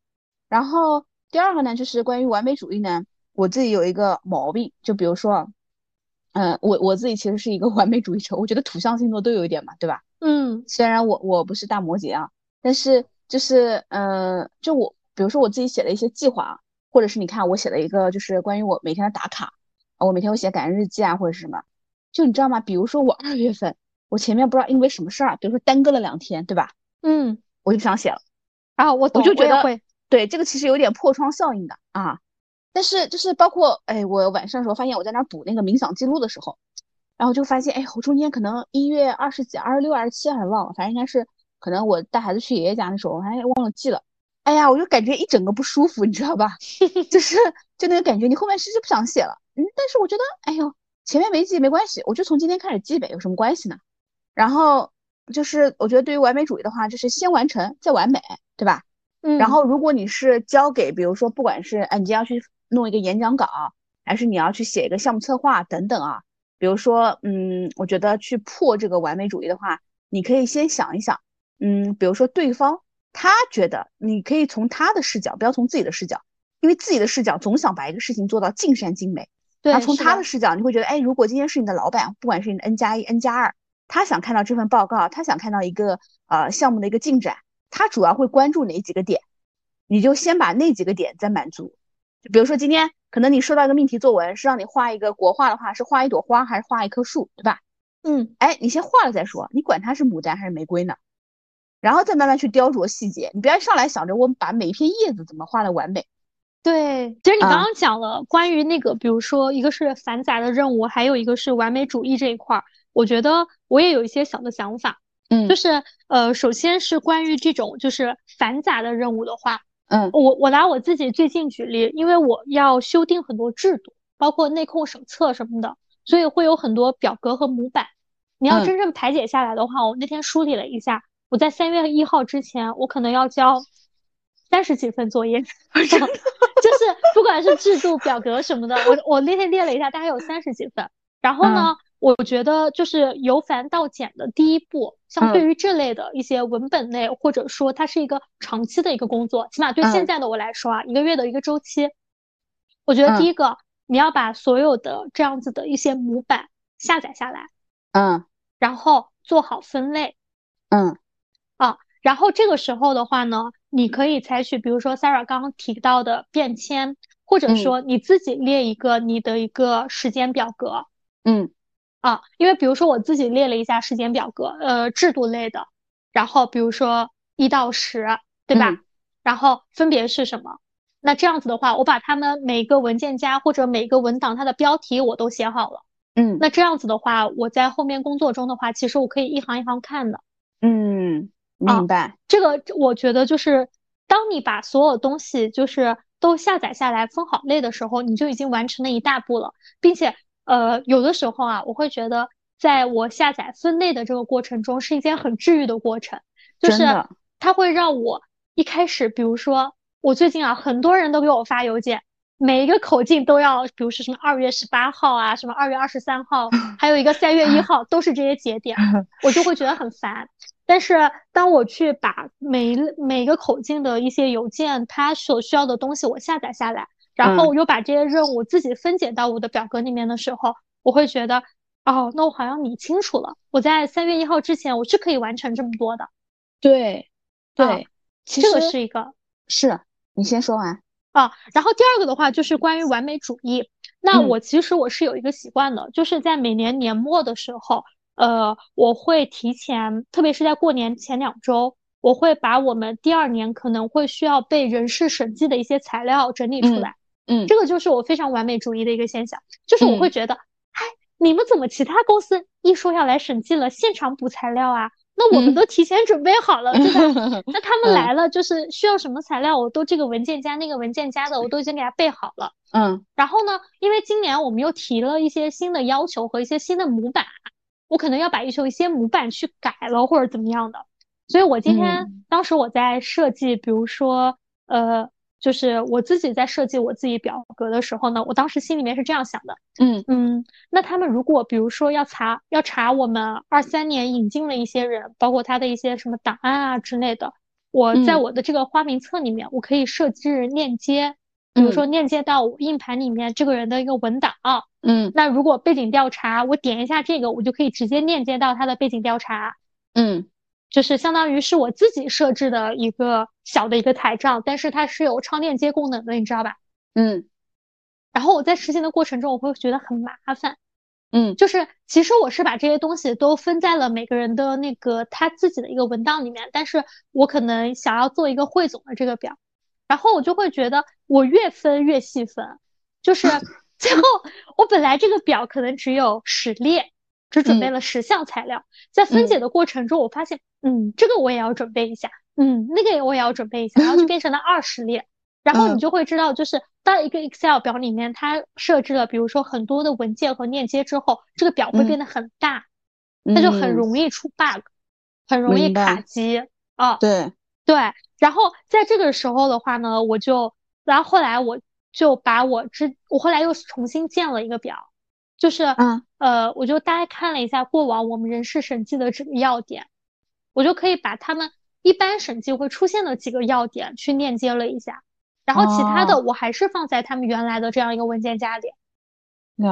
然后第二个呢，就是关于完美主义呢，我自己有一个毛病，就比如说，嗯，我我自己其实是一个 完美主义者，我觉得土象星座都有一点嘛，对吧？嗯，虽然我我不是大摩羯啊，但是就是嗯，就我比如说我自己写了一些计划，或者是你看我写了一个就是关于我每天的打卡。我每天会写感恩日记啊，或者是什么，就你知道吗？比如说我二月份，我前面不知道因为什么事儿，比如说耽搁了两天，对吧？嗯，我就不想写了。啊，我我就觉得会，对这个其实有点破窗效应的啊。但是就是包括哎，我晚上的时候发现我在那补那个冥想记录的时候，然后就发现哎，我中间可能一月二十几、二十六、二十七还是忘了，反正应该是可能我带孩子去爷爷家的时候，我还忘了记了。哎呀，我就感觉一整个不舒服，你知道吧？就是就那个感觉，你后面其实不想写了？嗯，但是我觉得，哎呦，前面没记没关系，我就从今天开始记呗，有什么关系呢？然后就是我觉得对于完美主义的话，就是先完成再完美，对吧？嗯。然后如果你是交给，比如说不管是哎，你今天要去弄一个演讲稿，还是你要去写一个项目策划等等啊，比如说，嗯，我觉得去破这个完美主义的话，你可以先想一想，嗯，比如说对方。他觉得你可以从他的视角，不要从自己的视角，因为自己的视角总想把一个事情做到尽善尽美。对，从他的视角，你会觉得，哎，如果今天是你的老板，不管是你的 N 加一、N 加二，他想看到这份报告，他想看到一个呃项目的一个进展，他主要会关注哪几个点？你就先把那几个点再满足。就比如说今天可能你收到一个命题作文，是让你画一个国画的话，是画一朵花还是画一棵树，对吧？嗯，哎，你先画了再说，你管它是牡丹还是玫瑰呢？然后再慢慢去雕琢细节，你不要上来想着我把每一片叶子怎么画的完美。对，其实你刚刚讲了关于那个，比如说一个是繁杂的任务，还有一个是完美主义这一块儿，我觉得我也有一些小的想法。嗯，就是呃，首先是关于这种就是繁杂的任务的话，嗯，我我拿我自己最近举例，因为我要修订很多制度，包括内控手册什么的，所以会有很多表格和模板。你要真正排解下来的话，我那天梳理了一下。我在三月一号之前，我可能要交三十几份作业，就是不管是制度、表格什么的，我我那天列了一下，大概有三十几份。然后呢，我觉得就是由繁到简的第一步，相对于这类的一些文本类，或者说它是一个长期的一个工作，起码对现在的我来说啊，一个月的一个周期，我觉得第一个你要把所有的这样子的一些模板下载下来，嗯，然后做好分类，嗯。啊，然后这个时候的话呢，你可以采取，比如说 Sarah 刚刚提到的便签，或者说你自己列一个你的一个时间表格。嗯，啊，因为比如说我自己列了一下时间表格，呃，制度类的，然后比如说一到十，对吧？然后分别是什么？那这样子的话，我把他们每个文件夹或者每个文档它的标题我都写好了。嗯，那这样子的话，我在后面工作中的话，其实我可以一行一行看的。嗯。明白，这个我觉得就是，当你把所有东西就是都下载下来分好类的时候，你就已经完成了一大步了，并且呃，有的时候啊，我会觉得在我下载分类的这个过程中是一件很治愈的过程，就是它会让我一开始，比如说我最近啊，很多人都给我发邮件，每一个口径都要，比如说什么二月十八号啊，什么二月二十三号，还有一个三月一 号，都是这些节点，我就会觉得很烦。但是当我去把每每个口径的一些邮件，它所需要的东西我下载下来，然后我又把这些任务自己分解到我的表格里面的时候，我会觉得，哦，那我好像理清楚了，我在三月一号之前我是可以完成这么多的。对，对，其这个是一个，是你先说完啊。然后第二个的话就是关于完美主义，那我其实我是有一个习惯的，就是在每年年末的时候。呃，我会提前，特别是在过年前两周，我会把我们第二年可能会需要被人事审计的一些材料整理出来。嗯，这个就是我非常完美主义的一个现象，就是我会觉得，哎，你们怎么其他公司一说要来审计了，现场补材料啊？那我们都提前准备好了，对吧？那他们来了，就是需要什么材料，我都这个文件夹那个文件夹的，我都已经给他备好了。嗯，然后呢，因为今年我们又提了一些新的要求和一些新的模板。我可能要把一些一些模板去改了，或者怎么样的，所以我今天当时我在设计，比如说，呃，就是我自己在设计我自己表格的时候呢，我当时心里面是这样想的，嗯。嗯，那他们如果比如说要查要查我们二三年引进了一些人，包括他的一些什么档案啊之类的，我在我的这个花名册里面，我可以设置链接。比如说链接到我硬盘里面这个人的一个文档，嗯，那如果背景调查，我点一下这个，我就可以直接链接到它的背景调查，嗯，就是相当于是我自己设置的一个小的一个台账，但是它是有超链接功能的，你知道吧？嗯，然后我在实行的过程中，我会觉得很麻烦，嗯，就是其实我是把这些东西都分在了每个人的那个他自己的一个文档里面，但是我可能想要做一个汇总的这个表。然后我就会觉得，我越分越细分，就是最后我本来这个表可能只有十列，只准备了十项材料，在分解的过程中，我发现，嗯，这个我也要准备一下，嗯，那个我也要准备一下，然后就变成了二十列，然后你就会知道，就是当一个 Excel 表里面它设置了，比如说很多的文件和链接之后，这个表会变得很大，那就很容易出 bug，很容易卡机啊。对。对，然后在这个时候的话呢，我就，然后后来我就把我之，我后来又重新建了一个表，就是，嗯呃，我就大概看了一下过往我们人事审计的这个要点，我就可以把他们。一般审计会出现的几个要点去链接了一下，然后其他的我还是放在他们原来的这样一个文件夹里。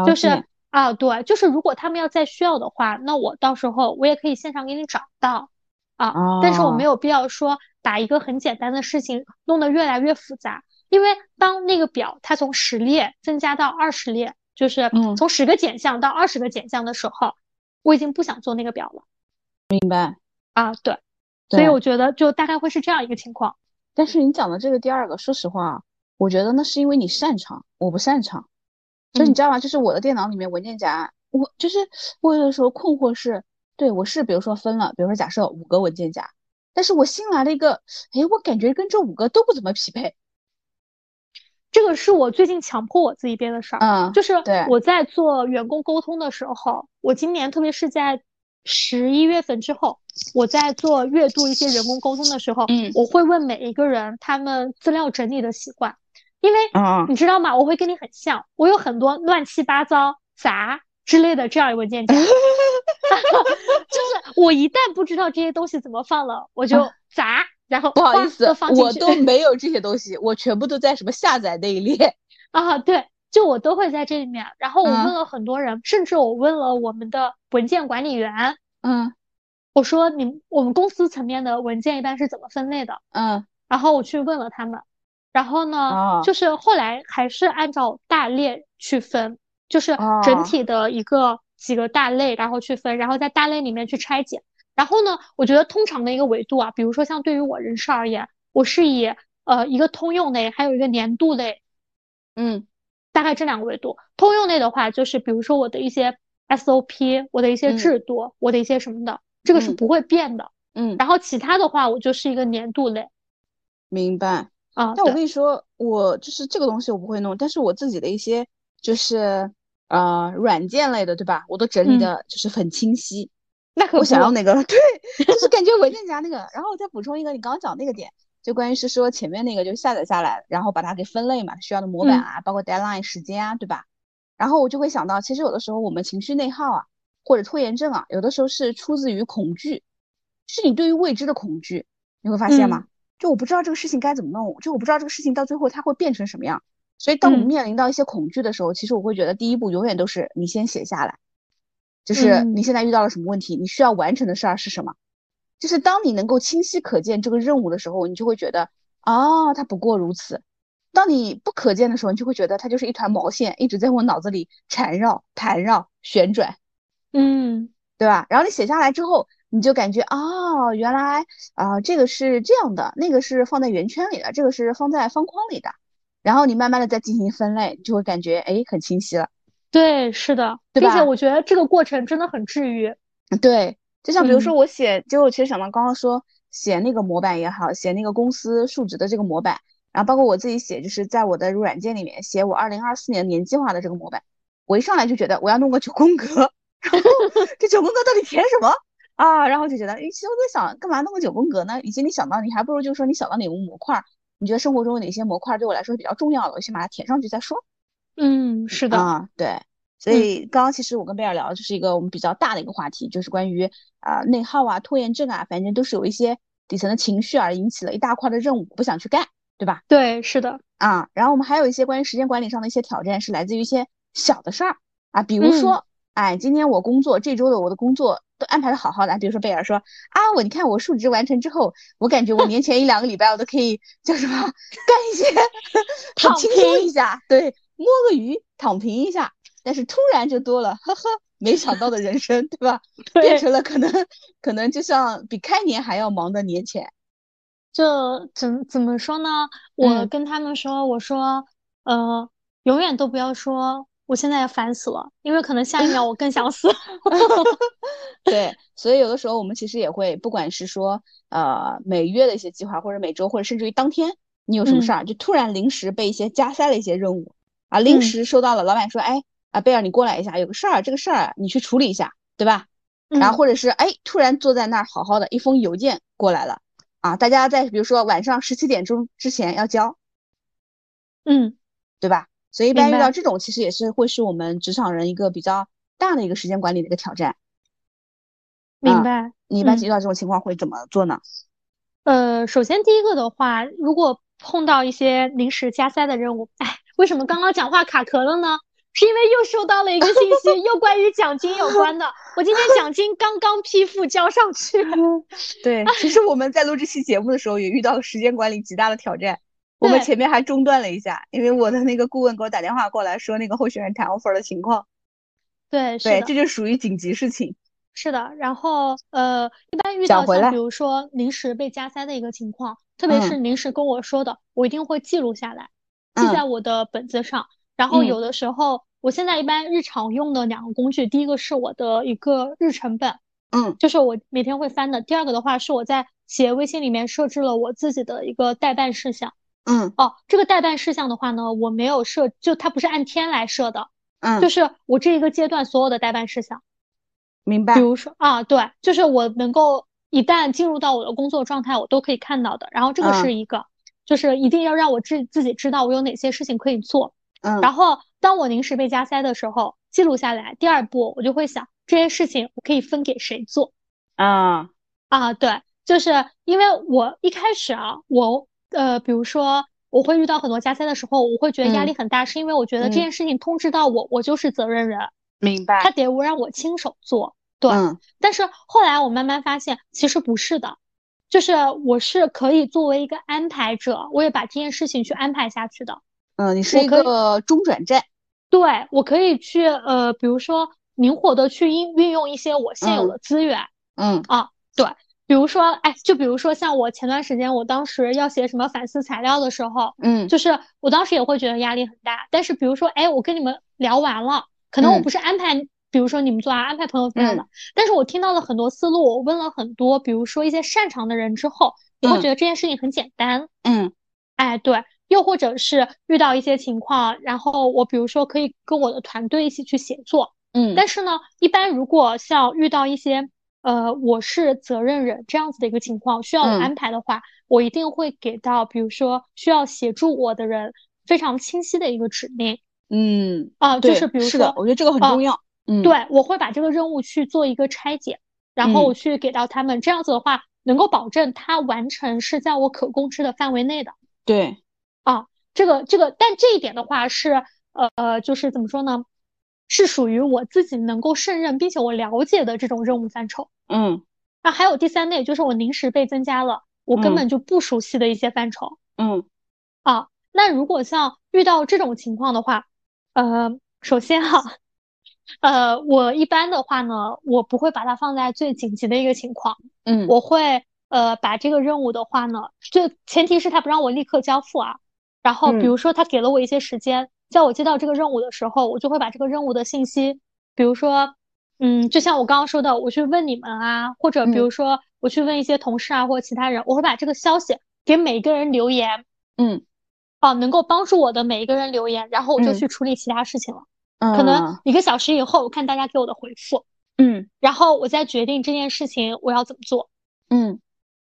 就是啊，对，就是如果他们要再需要的话，那我到时候我也可以线上给你找到啊。但是我没有必要说把一个很简单的事情弄得越来越复杂，因为当那个表它从十列增加到二十列，就是从十个减项到二十个减项的时候，我已经不想做那个表了。明白啊，对。所以我觉得就大概会是这样一个情况，但是你讲的这个第二个，说实话，我觉得那是因为你擅长，我不擅长。所以你知道吗？就是我的电脑里面文件夹，我就是我有的时候困惑是，对我是比如说分了，比如说假设五个文件夹，但是我新来了一个，哎，我感觉跟这五个都不怎么匹配。这个是我最近强迫我自己编的事儿，嗯，就是我在做员工沟通的时候，我今年特别是在。十一月份之后，我在做月度一些员工沟通的时候，嗯，我会问每一个人他们资料整理的习惯，因为你知道吗？我会跟你很像，我有很多乱七八糟、杂之类的这样一文件夹，就是我一旦不知道这些东西怎么放了，我就杂，然后不好意思，我 都没有这些东西，我全部都在什么下载那一列 啊，对。就我都会在这里面，然后我问了很多人，甚至我问了我们的文件管理员，嗯，我说你我们公司层面的文件一般是怎么分类的？嗯，然后我去问了他们，然后呢，就是后来还是按照大类去分，就是整体的一个几个大类，然后去分，然后在大类里面去拆解。然后呢，我觉得通常的一个维度啊，比如说像对于我人事而言，我是以呃一个通用类，还有一个年度类，嗯。大概这两个维度，通用类的话，就是比如说我的一些 SOP，我的一些制度，我的一些什么的，这个是不会变的。嗯，然后其他的话，我就是一个年度类。明白啊。但我跟你说，我就是这个东西我不会弄，但是我自己的一些就是呃软件类的，对吧？我都整理的就是很清晰。那可我想要那个，对，就是感觉文件夹那个。然后我再补充一个，你刚刚讲那个点。就关于是说前面那个就下载下来，然后把它给分类嘛，需要的模板啊，包括 deadline 时间啊，对吧？然后我就会想到，其实有的时候我们情绪内耗啊，或者拖延症啊，有的时候是出自于恐惧，是你对于未知的恐惧。你会发现吗？就我不知道这个事情该怎么弄，就我不知道这个事情到最后它会变成什么样。所以当我们面临到一些恐惧的时候，其实我会觉得第一步永远都是你先写下来，就是你现在遇到了什么问题，你需要完成的事儿是什么。就是当你能够清晰可见这个任务的时候，你就会觉得，哦，它不过如此。当你不可见的时候，你就会觉得它就是一团毛线，一直在我脑子里缠绕、盘绕、旋转，嗯，对吧？然后你写下来之后，你就感觉，哦，原来啊，这个是这样的，那个是放在圆圈里的，这个是放在方框里的。然后你慢慢的再进行分类，就会感觉，哎，很清晰了。对，是的，并且我觉得这个过程真的很治愈。对。就像比如说我写，就我其实想到刚刚说写那个模板也好，写那个公司述职的这个模板，然后包括我自己写，就是在我的软件里面写我二零二四年年计划的这个模板，我一上来就觉得我要弄个九宫格，然后 这九宫格到底填什么啊？然后就觉得，其实我在想，干嘛弄个九宫格呢？以及你想到，你还不如就是说你想到哪个模块，你觉得生活中有哪些模块对我来说是比较重要的，我先把它填上去再说。嗯，是的啊，对。所以刚刚其实我跟贝尔聊的就是一个我们比较大的一个话题，就是关于啊内耗啊、拖延症啊，反正都是有一些底层的情绪而引起了一大块的任务不想去干，对吧？对，是的啊。然后我们还有一些关于时间管理上的一些挑战，是来自于一些小的事儿啊，比如说，哎，今天我工作这周的我的工作都安排的好好的，比如说贝尔说啊，我你看我述职完成之后，我感觉我年前一两个礼拜我都可以叫什么干一些 躺轻松一下，对，摸个鱼躺平一下。但是突然就多了，呵呵，没想到的人生，对吧？变成了可能，可能就像比开年还要忙的年前。就怎怎么说呢？我跟他们说，我说，呃，永远都不要说我现在要烦死了，因为可能下一秒 我更想死。对，所以有的时候我们其实也会，不管是说呃每月的一些计划，或者每周，或者甚至于当天你有什么事儿，就突然临时被一些加塞了一些任务啊，临时收到了，老板说，哎啊贝尔你过来一下，有个事儿，这个事儿你去处理一下，对吧？然后或者是哎突然坐在那儿好好的一封邮件过来了啊，大家在比如说晚上十七点钟之前要交，嗯，对吧？所以一般遇到这种，其实也是会是我们职场人一个比较大的一个时间管理的一个挑战。明白。你一般遇到这种情况会怎么做呢？呃，首先第一个的话，如果碰到一些临时加塞的任务，哎，为什么刚刚讲话卡壳了呢？是因为又收到了一个信息，又关于奖金有关的。我今天奖金刚刚批复交上去。对，其实我们在录这期节目的时候，也遇到了时间管理极大的挑战。我们前面还中断了一下，因为我的那个顾问给我打电话过来说那个候选人谈 offer 的情况。对，对，这就属于紧急事情。是的，然后呃，一般遇到像比如说临时被加塞的一个情况，特别是临时跟我说的，我一定会记录下来，记在我的本子上。然后有的时候，我现在一般日常用的两个工具，第一个是我的一个日程本，嗯，就是我每天会翻的。第二个的话是我在企业微信里面设置了我自己的一个代办事项。嗯哦，这个代办事项的话呢，我没有设，就它不是按天来设的，嗯，就是我这一个阶段所有的代办事项，明白。比如说啊，对，就是我能够一旦进入到我的工作状态，我都可以看到的。然后这个是一个，就是一定要让我自自己知道我有哪些事情可以做。嗯，然后当我临时被加塞的时候，记录下来。第二步，我就会想这些事情我可以分给谁做。啊啊，对，就是因为我一开始啊，我。呃，比如说我会遇到很多加塞的时候，我会觉得压力很大，是因为我觉得这件事情通知到我，我就是责任人，明白？他得我让我亲手做，对。但是后来我慢慢发现，其实不是的，就是我是可以作为一个安排者，我也把这件事情去安排下去的。嗯，你是一个中转站。对，我可以去呃，比如说灵活的去运运用一些我现有的资源。嗯啊，对。比如说，哎，就比如说像我前段时间，我当时要写什么反思材料的时候，嗯，就是我当时也会觉得压力很大。但是比如说，哎，我跟你们聊完了，可能我不是安排，比如说你们做完，安排朋友分享的，但是我听到了很多思路，我问了很多，比如说一些擅长的人之后，你会觉得这件事情很简单，嗯，哎，对，又或者是遇到一些情况，然后我比如说可以跟我的团队一起去协作，嗯，但是呢，一般如果像遇到一些。呃，我是责任人这样子的一个情况，需要我安排的话，我一定会给到，比如说需要协助我的人非常清晰的一个指令。嗯，啊，就是比如说，是的，我觉得这个很重要。嗯，对，我会把这个任务去做一个拆解，然后去给到他们，这样子的话，能够保证他完成是在我可控制的范围内的。对，啊，这个这个，但这一点的话是，呃，就是怎么说呢？是属于我自己能够胜任并且我了解的这种任务范畴。嗯，那还有第三类，就是我临时被增加了，我根本就不熟悉的一些范畴。嗯，啊，那如果像遇到这种情况的话，呃，首先哈，呃，我一般的话呢，我不会把它放在最紧急的一个情况。嗯，我会呃把这个任务的话呢，就前提是他不让我立刻交付啊。然后比如说他给了我一些时间。在我接到这个任务的时候，我就会把这个任务的信息，比如说，嗯，就像我刚刚说的，我去问你们啊，或者比如说我去问一些同事啊，或者其他人，我会把这个消息给每一个人留言，嗯，哦，能够帮助我的每一个人留言，然后我就去处理其他事情了。嗯，可能一个小时以后，我看大家给我的回复，嗯，然后我再决定这件事情我要怎么做。嗯，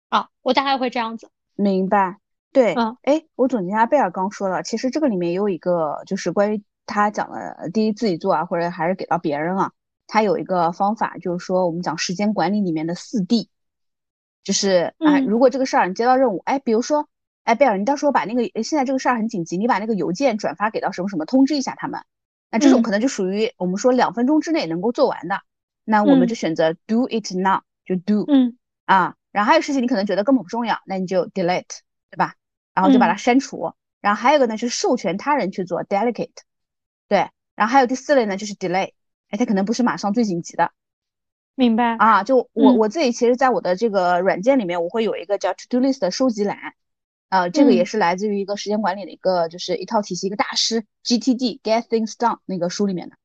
啊，我大概会这样子。明白。对，嗯，哎，我总结一下贝尔刚说了，其实这个里面也有一个，就是关于他讲的，第一自己做啊，或者还是给到别人啊，他有一个方法，就是说我们讲时间管理里面的四 D，就是啊，如果这个事儿你接到任务，哎，比如说，哎，贝尔，你到时候把那个现在这个事儿很紧急，你把那个邮件转发给到什么什么，通知一下他们，那这种可能就属于我们说两分钟之内能够做完的，那我们就选择 do it now，就 do，嗯，啊，然后还有事情你可能觉得根本不重要，那你就 delete，对吧？然后就把它删除，然后还有一个呢是授权他人去做 delegate，对，然后还有第四类呢就是 delay，哎，它可能不是马上最紧急的，明白。啊？就我我自己其实在我的这个软件里面，我会有一个叫 to do list 的收集栏，呃，这个也是来自于一个时间管理的一个，就是一套体系，一个大师 GTD Get Things Done 那个书里面的。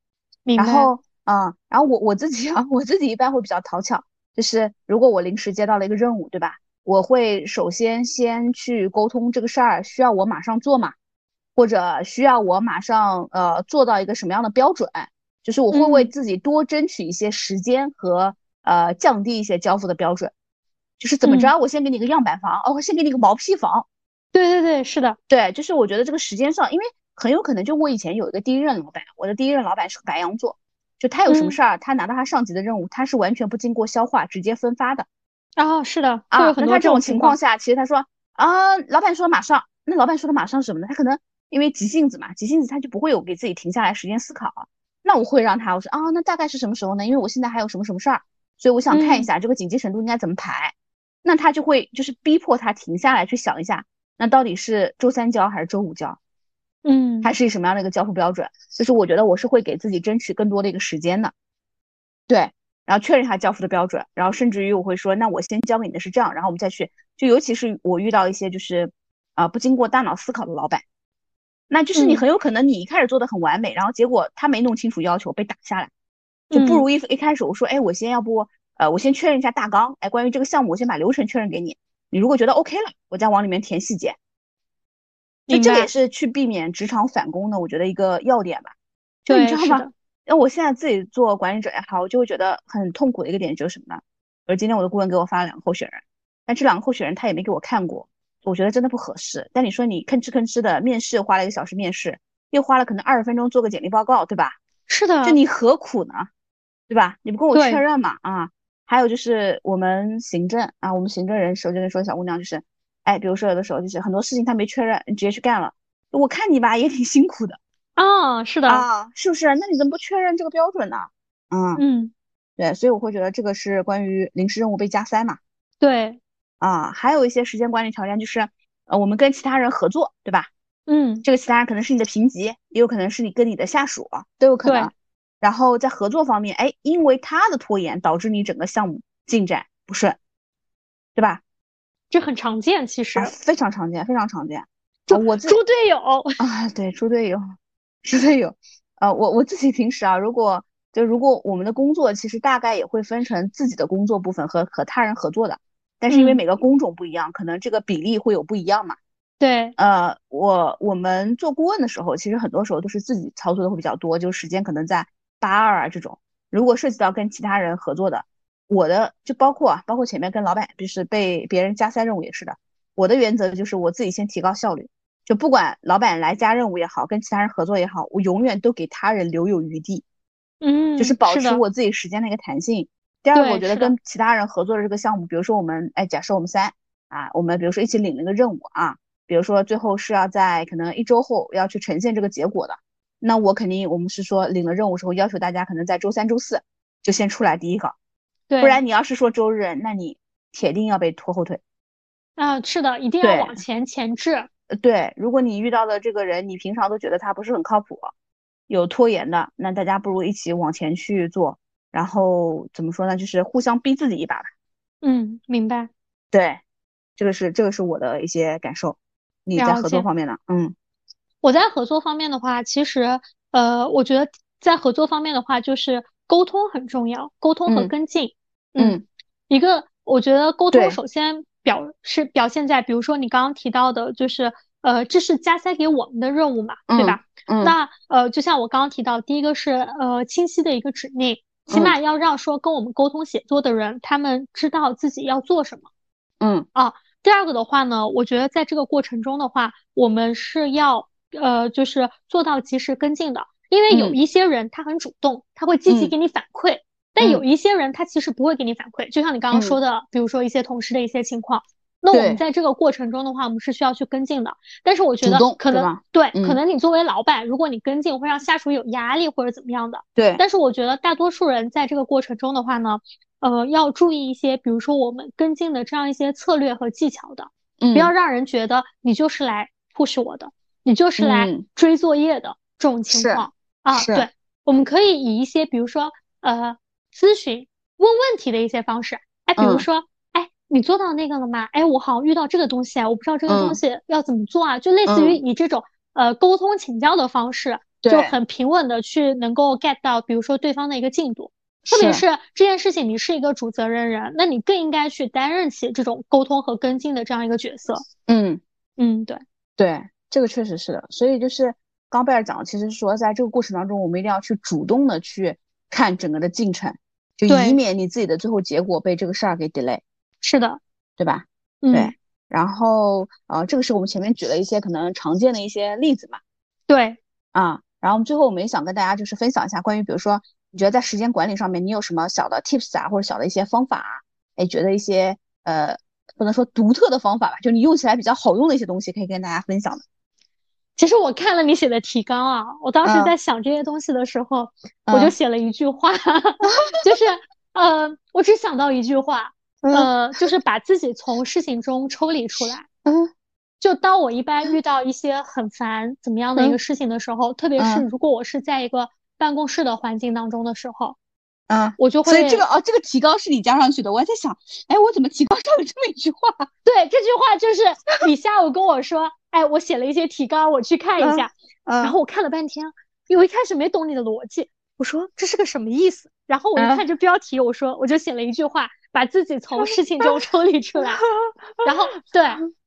然后啊，然后我我自己啊，我自己一般会比较讨巧，就是如果我临时接到了一个任务，对吧？我会首先先去沟通这个事儿需要我马上做嘛，或者需要我马上呃做到一个什么样的标准，就是我会为自己多争取一些时间和呃降低一些交付的标准。就是怎么着，我先给你个样板房，哦，先给你个毛坯房。对对对，是的，对，就是我觉得这个时间上，因为很有可能就我以前有一个第一任老板，我的第一任老板是个白羊座，就他有什么事儿，他拿到他上级的任务，他是完全不经过消化直接分发的。哦，是的，啊，那他这种情况下，其实他说啊，老板说马上，那老板说的马上是什么呢？他可能因为急性子嘛，急性子他就不会有给自己停下来时间思考。那我会让他我说啊，那大概是什么时候呢？因为我现在还有什么什么事儿，所以我想看一下这个紧急程度应该怎么排。那他就会就是逼迫他停下来去想一下，那到底是周三交还是周五交，嗯，还是以什么样的一个交付标准？就是我觉得我是会给自己争取更多的一个时间的，对，然后确认一下交付的标准，然后甚至于我会说，那我先交给你的是这样，然后我们再去，就尤其是我遇到一些就是啊不经过大脑思考的老板，那就是你很有可能你一开始做的很完美，然后结果他没弄清楚要求被打下来，就不如一一开始我说，哎，我先要不。呃，我先确认一下大纲，哎，关于这个项目，我先把流程确认给你。你如果觉得 OK 了，我再往里面填细节。就这也是去避免职场返工的，我觉得一个要点吧。就你知道吗？那我现在自己做管理者也好，我就会觉得很痛苦的一个点就是什么呢？而今天我的顾问给我发了两个候选人，但这两个候选人他也没给我看过，我觉得真的不合适。但你说你吭哧吭哧的面试，花了一个小时面试，又花了可能二十分钟做个简历报告，对吧？是的。就你何苦呢？对吧？你不跟我确认嘛？啊？还有就是我们行政啊，我们行政人手就跟说小姑娘就是，哎，比如说有的时候就是很多事情她没确认，你直接去干了，我看你吧也挺辛苦的啊，是的啊，是不是？那你怎么不确认这个标准呢？嗯嗯，对，所以我会觉得这个是关于临时任务被加塞嘛。对啊，还有一些时间管理条件就是，呃，我们跟其他人合作，对吧？嗯，这个其他人可能是你的评级，也有可能是你跟你的下属都有可能。然后在合作方面，哎，因为他的拖延导致你整个项目进展不顺，对吧？这很常见，其实非常常见，非常常见。我猪队友 啊，对，猪队友，猪队友。呃，我我自己平时啊，如果就如果我们的工作其实大概也会分成自己的工作部分和和他人合作的，但是因为每个工种不一样，可能这个比例会有不一样嘛。对，呃，我我们做顾问的时候，其实很多时候都是自己操作的会比较多，就时间可能在。八二啊，这种如果涉及到跟其他人合作的，我的就包括啊，包括前面跟老板就是被别人加塞任务也是的。我的原则就是我自己先提高效率，就不管老板来加任务也好，跟其他人合作也好，我永远都给他人留有余地，嗯，就是保持我自己时间的一个弹性。第二个，我觉得跟其他人合作的这个项目，比如说我们，哎，假设我们三啊，我们比如说一起领了个任务啊，比如说最后是要在可能一周后要去呈现这个结果的。那我肯定，我们是说领了任务时候要求大家可能在周三、周四就先出来第一个，对，不然你要是说周日，那你铁定要被拖后腿。啊，是的，一定要往前前置。对，如果你遇到的这个人，你平常都觉得他不是很靠谱，有拖延的，那大家不如一起往前去做，然后怎么说呢？就是互相逼自己一把吧。嗯，明白。对，这个是这个是我的一些感受。你在合作方面呢？嗯。我在合作方面的话，其实，呃，我觉得在合作方面的话，就是沟通很重要，沟通和跟进。嗯，一个我觉得沟通首先表是表现在，比如说你刚刚提到的，就是呃，这是加塞给我们的任务嘛，对吧？嗯。那呃，就像我刚刚提到，第一个是呃清晰的一个指令，起码要让说跟我们沟通写作的人，他们知道自己要做什么。嗯。啊，第二个的话呢，我觉得在这个过程中的话，我们是要。呃，就是做到及时跟进的，因为有一些人他很主动，他会积极给你反馈，但有一些人他其实不会给你反馈。就像你刚刚说的，比如说一些同事的一些情况，那我们在这个过程中的话，我们是需要去跟进的。但是我觉得可能对，可能你作为老板，如果你跟进会让下属有压力或者怎么样的。对。但是我觉得大多数人在这个过程中的话呢，呃，要注意一些，比如说我们跟进的这样一些策略和技巧的，不要让人觉得你就是来 push 我的。你就是来追作业的这种情况。啊？对，我们可以以一些比如说呃咨询、问问题的一些方式，哎，比如说，哎，你做到那个了吗？哎，我好像遇到这个东西啊，我不知道这个东西要怎么做啊，就类似于以这种呃沟通请教的方式，就很平稳的去能够 get 到，比如说对方的一个进度。特别是这件事情，你是一个主责任人，那你更应该去担任起这种沟通和跟进的这样一个角色。嗯。嗯，对。对，这个确实是的。所以就是刚贝尔讲的，其实说在这个过程当中，我们一定要去主动的去看整个的进程，就以免你自己的最后结果被这个事儿给 delay。是的，对吧？对。然后呃，这个是我们前面举了一些可能常见的一些例子嘛。对啊，然后最后我们也想跟大家就是分享一下关于比如说。你觉得在时间管理上面，你有什么小的 tips 啊，或者小的一些方法啊？哎，觉得一些呃，不能说独特的方法吧，就你用起来比较好用的一些东西，可以跟大家分享的。其实我看了你写的提纲啊，我当时在想这些东西的时候，我就写了一句话，就是呃，我只想到一句话，呃，就是把自己从事情中抽离出来。嗯，就当我一般遇到一些很烦怎么样的一个事情的时候，特别是如果我是在一个。办公室的环境当中的时候，嗯，我就会。所以这个哦，这个提纲是你加上去的。我还在想，哎，我怎么提纲上有这么一句话？对，这句话就是你下午跟我说，哎，我写了一些提纲，我去看一下。然后我看了半天，因为一开始没懂你的逻辑，我说这是个什么意思？然后我一看这标题，我说我就写了一句话，把自己从事情中抽离出来。然后对，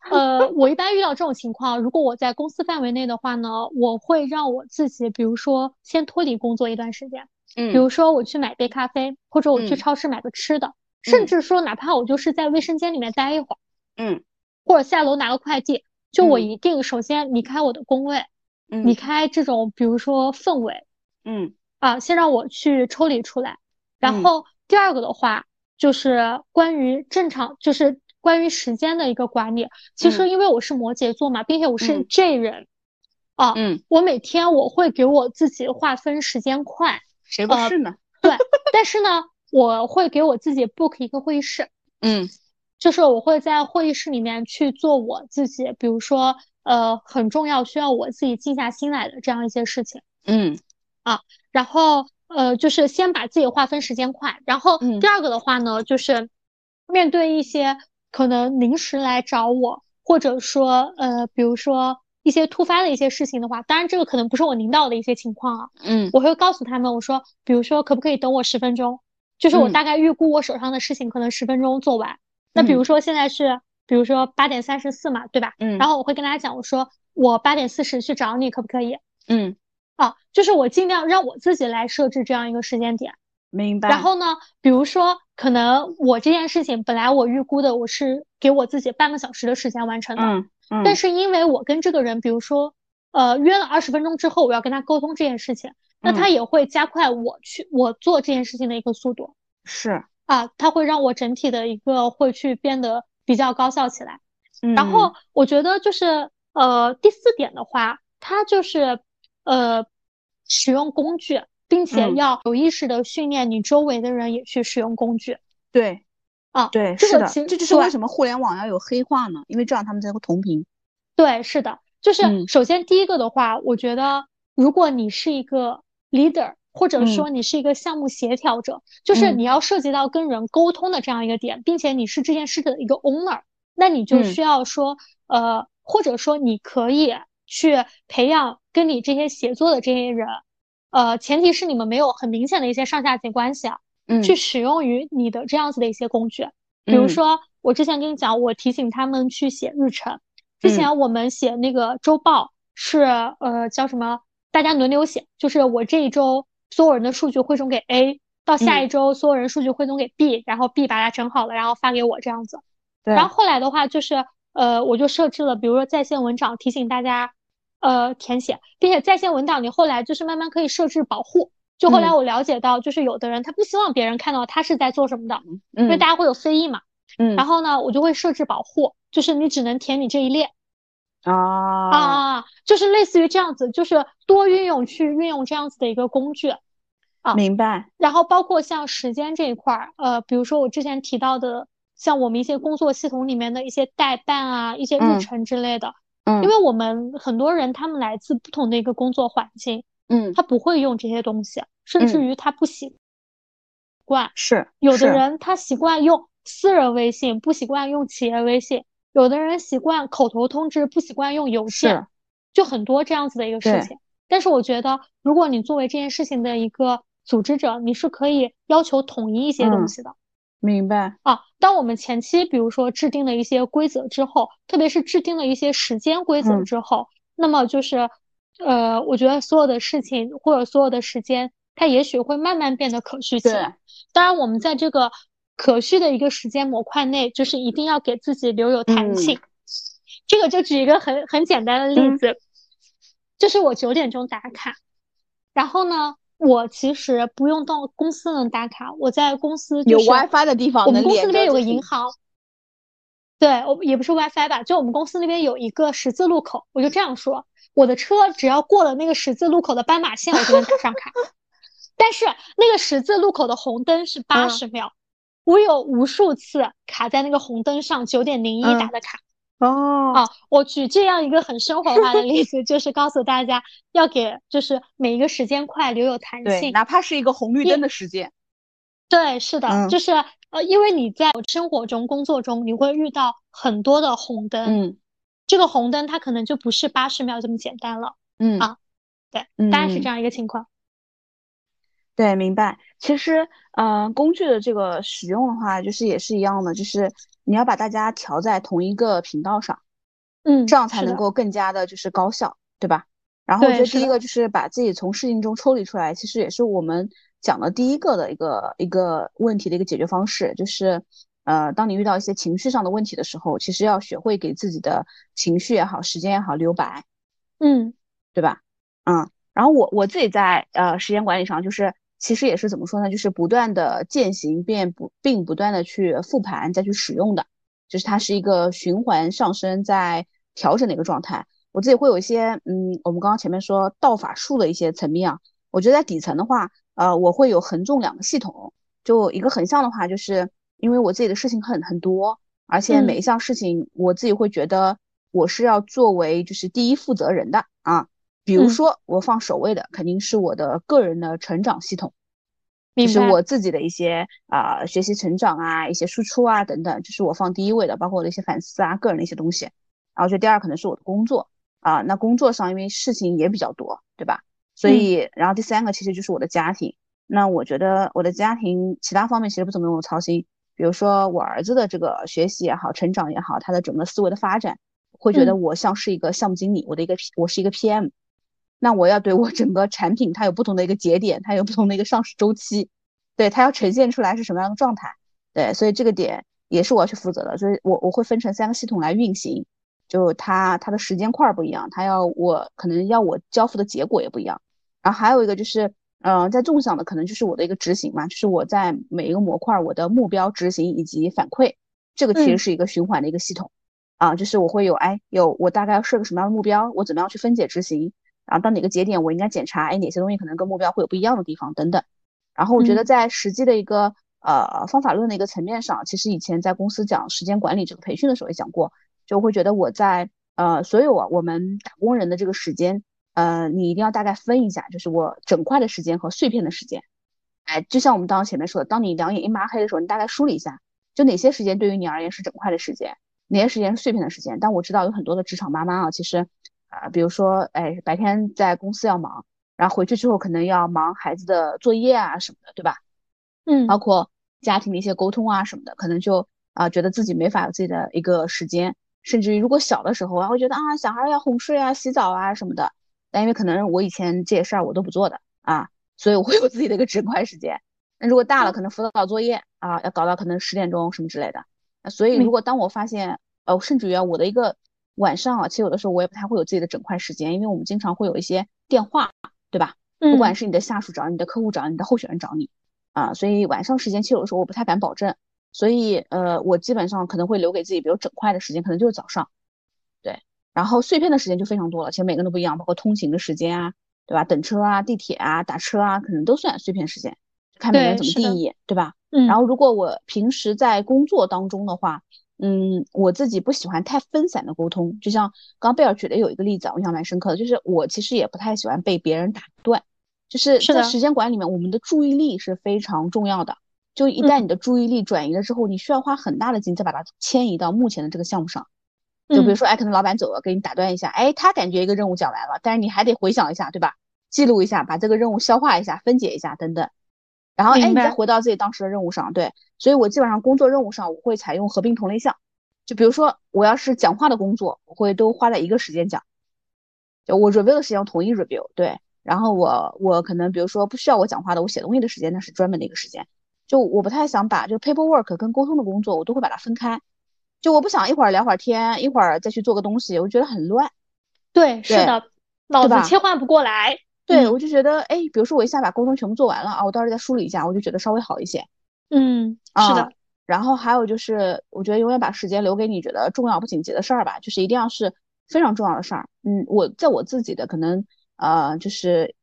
呃，我一般遇到这种情况，如果我在公司范围内的话呢，我会让我自己，比如说先脱离工作一段时间，嗯，比如说我去买杯咖啡，或者我去超市买个吃的，甚至说哪怕我就是在卫生间里面待一会儿，嗯，或者下楼拿个快递，就我一定首先离开我的工位，离开这种比如说氛围，嗯。啊，先让我去抽离出来，然后第二个的话就是关于正常，就是关于时间的一个管理。其实因为我是摩羯座嘛，并且我是 J 人，啊，嗯，我每天我会给我自己划分时间块，谁不是呢？对，但是呢，我会给我自己 book 一个会议室，嗯，就是我会在会议室里面去做我自己，比如说呃很重要需要我自己静下心来的这样一些事情，嗯。啊，然后呃，就是先把自己划分时间块，然后第二个的话呢，就是面对一些可能临时来找我，或者说呃，比如说一些突发的一些事情的话，当然这个可能不是我领导的一些情况啊，嗯，我会告诉他们，我说，比如说可不可以等我十分钟，就是我大概预估我手上的事情可能十分钟做完，那比如说现在是比如说八点三十四嘛，对吧？嗯，然后我会跟大家讲，我说我八点四十去找你，可不可以？嗯。啊，就是我尽量让我自己来设置这样一个时间点，明白。然后呢，比如说，可能我这件事情本来我预估的我是给我自己半个小时的时间完成的，嗯嗯。但是因为我跟这个人，比如说，呃，约了二十分钟之后，我要跟他沟通这件事情，那他也会加快我去我做这件事情的一个速度。是啊，它会让我整体的一个会去变得比较高效起来。嗯。然后我觉得就是呃，第四点的话，它就是。呃，使用工具，并且要有意识的训练你周围的人也去使用工具。对，啊，对，是的，这就是为什么互联网要有黑化呢？因为这样他们才会同频。对，是的，就是首先第一个的话，我觉得如果你是一个 leader，或者说你是一个项目协调者，就是你要涉及到跟人沟通的这样一个点，并且你是这件事的一个 owner，那你就需要说，呃，或者说你可以。去培养跟你这些协作的这些人，呃，前提是你们没有很明显的一些上下级关系啊。嗯。去使用于你的这样子的一些工具，比如说我之前跟你讲，我提醒他们去写日程。之前我们写那个周报是呃叫什么？大家轮流写，就是我这一周所有人的数据汇总给 A，到下一周所有人数据汇总给 B，然后 B 把它整好了，然后发给我这样子。对。然后后来的话就是。呃，我就设置了，比如说在线文档提醒大家，呃，填写，并且在线文档你后来就是慢慢可以设置保护。就后来我了解到，就是有的人他不希望别人看到他是在做什么的，因为大家会有非议嘛。嗯。然后呢，我就会设置保护，就是你只能填你这一列。啊啊，就是类似于这样子，就是多运用去运用这样子的一个工具。啊，明白。然后包括像时间这一块儿，呃，比如说我之前提到的。像我们一些工作系统里面的一些代办啊，一些日程之类的，嗯，因为我们很多人他们来自不同的一个工作环境，嗯，他不会用这些东西，甚至于他不习惯，是有的人他习惯用私人微信，不习惯用企业微信；有的人习惯口头通知，不习惯用邮件，就很多这样子的一个事情。但是我觉得，如果你作为这件事情的一个组织者，你是可以要求统一一些东西的。明白啊。当我们前期比如说制定了一些规则之后，特别是制定了一些时间规则之后，那么就是，呃，我觉得所有的事情或者所有的时间，它也许会慢慢变得可续起来。当然，我们在这个可续的一个时间模块内，就是一定要给自己留有弹性。这个就举一个很很简单的例子，就是我九点钟打卡，然后呢。我其实不用到公司能打卡，我在公司有 WiFi 的地方，我们公司那边有个银行，对我也不是 WiFi 吧，就我们公司那边有一个十字路口，我就这样说，我的车只要过了那个十字路口的斑马线，我就能打上卡。但是那个十字路口的红灯是八十秒，我有无数次卡在那个红灯上，九点零一打的卡。哦，啊，我举这样一个很生活化的例子，就是告诉大家要给就是每一个时间块留有弹性，哪怕是一个红绿灯的时间。对，是的，就是呃，因为你在生活中、工作中，你会遇到很多的红灯，嗯，这个红灯它可能就不是八十秒这么简单了，嗯啊，对，大概是这样一个情况。对，明白。其实，嗯，工具的这个使用的话，就是也是一样的，就是你要把大家调在同一个频道上，嗯，这样才能够更加的就是高效，对吧？然后我觉得第一个就是把自己从事情中抽离出来，其实也是我们讲的第一个的一个一个问题的一个解决方式，就是，呃，当你遇到一些情绪上的问题的时候，其实要学会给自己的情绪也好，时间也好留白，嗯，对吧？嗯，然后我我自己在呃时间管理上就是。其实也是怎么说呢？就是不断的践行，并不并不断的去复盘，再去使用的，就是它是一个循环上升，在调整的一个状态。我自己会有一些，嗯，我们刚刚前面说道法术的一些层面啊，我觉得在底层的话，呃，我会有横纵两个系统。就一个横向的话，就是因为我自己的事情很很多，而且每一项事情我自己会觉得我是要作为就是第一负责人的啊。比如说，我放首位的肯定是我的个人的成长系统，就是我自己的一些啊学习成长啊、一些输出啊等等，这是我放第一位的，包括我的一些反思啊、个人的一些东西。然后，就第二可能是我的工作啊，那工作上因为事情也比较多，对吧？所以，然后第三个其实就是我的家庭。那我觉得我的家庭其他方面其实不怎么用我操心，比如说我儿子的这个学习也好、成长也好，他的整个思维的发展，会觉得我像是一个项目经理，我的一个我是一个 PM。那我要对我整个产品，它有不同的一个节点，它有不同的一个上市周期，对它要呈现出来是什么样的状态，对，所以这个点也是我要去负责的，所以我我会分成三个系统来运行，就它它的时间块不一样，它要我可能要我交付的结果也不一样，然后还有一个就是，嗯，在纵向的可能就是我的一个执行嘛，就是我在每一个模块我的目标执行以及反馈，这个其实是一个循环的一个系统，啊，就是我会有哎有我大概要设个什么样的目标，我怎么样去分解执行。然后到哪个节点，我应该检查，哎，哪些东西可能跟目标会有不一样的地方等等。然后我觉得在实际的一个呃方法论的一个层面上，其实以前在公司讲时间管理这个培训的时候也讲过，就会觉得我在呃所有啊我们打工人的这个时间，呃你一定要大概分一下，就是我整块的时间和碎片的时间。哎，就像我们刚刚前面说的，当你两眼一抹黑的时候，你大概梳理一下，就哪些时间对于你而言是整块的时间，哪些时间是碎片的时间。但我知道有很多的职场妈妈啊，其实。啊，比如说，哎，白天在公司要忙，然后回去之后可能要忙孩子的作业啊什么的，对吧？嗯，包括家庭的一些沟通啊什么的，可能就啊觉得自己没法有自己的一个时间，甚至于如果小的时候啊，会觉得啊小孩要哄睡啊、洗澡啊什么的，但因为可能我以前这些事儿我都不做的啊，所以我会有自己的一个整块时间。那如果大了，可能辅导作业啊要搞到可能十点钟什么之类的，所以如果当我发现，呃，甚至于啊我的一个。晚上啊，其实有的时候我也不太会有自己的整块时间，因为我们经常会有一些电话，对吧？不管是你的下属找你的客户找你的候选人找你啊，所以晚上时间其实有的时候我不太敢保证，所以呃，我基本上可能会留给自己，比如整块的时间可能就是早上，对，然后碎片的时间就非常多了，其实每个人都不一样，包括通勤的时间啊，对吧？等车啊、地铁啊、打车啊，可能都算碎片时间，看每个人怎么定义，对吧？嗯。然后如果我平时在工作当中的话，嗯，我自己不喜欢太分散的沟通，就像刚刚贝尔举的有一个例子啊，我印象蛮深刻的，就是我其实也不太喜欢被别人打断，就是在时间管理里面，我们的注意力是非常重要的，就一旦你的注意力转移了之后，你需要花很大的劲再把它迁移到目前的这个项目上。就比如说，哎，可能老板走了，给你打断一下，哎，他感觉一个任务讲完了，但是你还得回想一下，对吧？记录一下，把这个任务消化一下，分解一下，等等。然后，哎，你再回到自己当时的任务上，对。所以我基本上工作任务上，我会采用合并同类项。就比如说，我要是讲话的工作，我会都花在一个时间讲。就我 review 的时间统一 review，对。然后我我可能比如说不需要我讲话的，我写东西的时间那是专门的一个时间。就我不太想把就 paperwork 跟沟通的工作，我都会把它分开。就我不想一会儿聊会儿天，一会儿再去做个东西，我觉得很乱。对，是的，脑子切换不过来。对，我就觉得，哎，比如说我一下把沟通全部做完了啊，我到时候再梳理一下，我就觉得稍微好一些。嗯，是的。然后还有就是，我觉得永远把时间留给你觉得重要不紧急的事儿吧，就是一定要是非常重要的事儿。嗯，我在我自己的可能呃，就是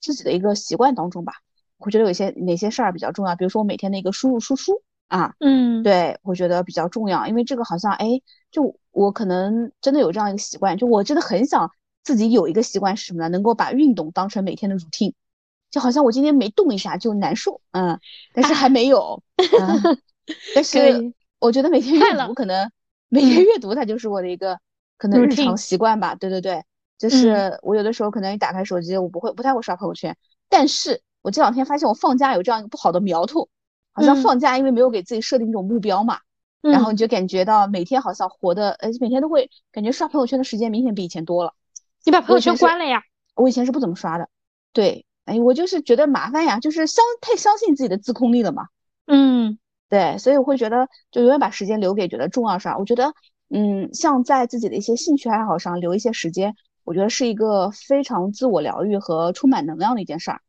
自己的一个习惯当中吧，我觉得有些哪些事儿比较重要，比如说我每天的一个输入输出啊，嗯，对，我觉得比较重要，因为这个好像哎，就我可能真的有这样一个习惯，就我真的很想自己有一个习惯是什么呢？能够把运动当成每天的 routine，就好像我今天没动一下就难受，嗯，但是还没有。但是我觉得每天阅读可能每天阅读它就是我的一个可能日常习惯吧。对对对，就是我有的时候可能一打开手机，我不会不太会刷朋友圈。但是我这两天发现我放假有这样一个不好的苗头，好像放假因为没有给自己设定一种目标嘛，然后你就感觉到每天好像活的，呃，每天都会感觉刷朋友圈的时间明显比以前多了。你把朋友圈关了呀？我以前是不怎么刷的。对，哎，我就是觉得麻烦呀，就是相太相信自己的自控力了嘛。嗯。对，所以我会觉得，就永远把时间留给觉得重要事儿。我觉得，嗯，像在自己的一些兴趣爱好上留一些时间，我觉得是一个非常自我疗愈和充满能量的一件事儿。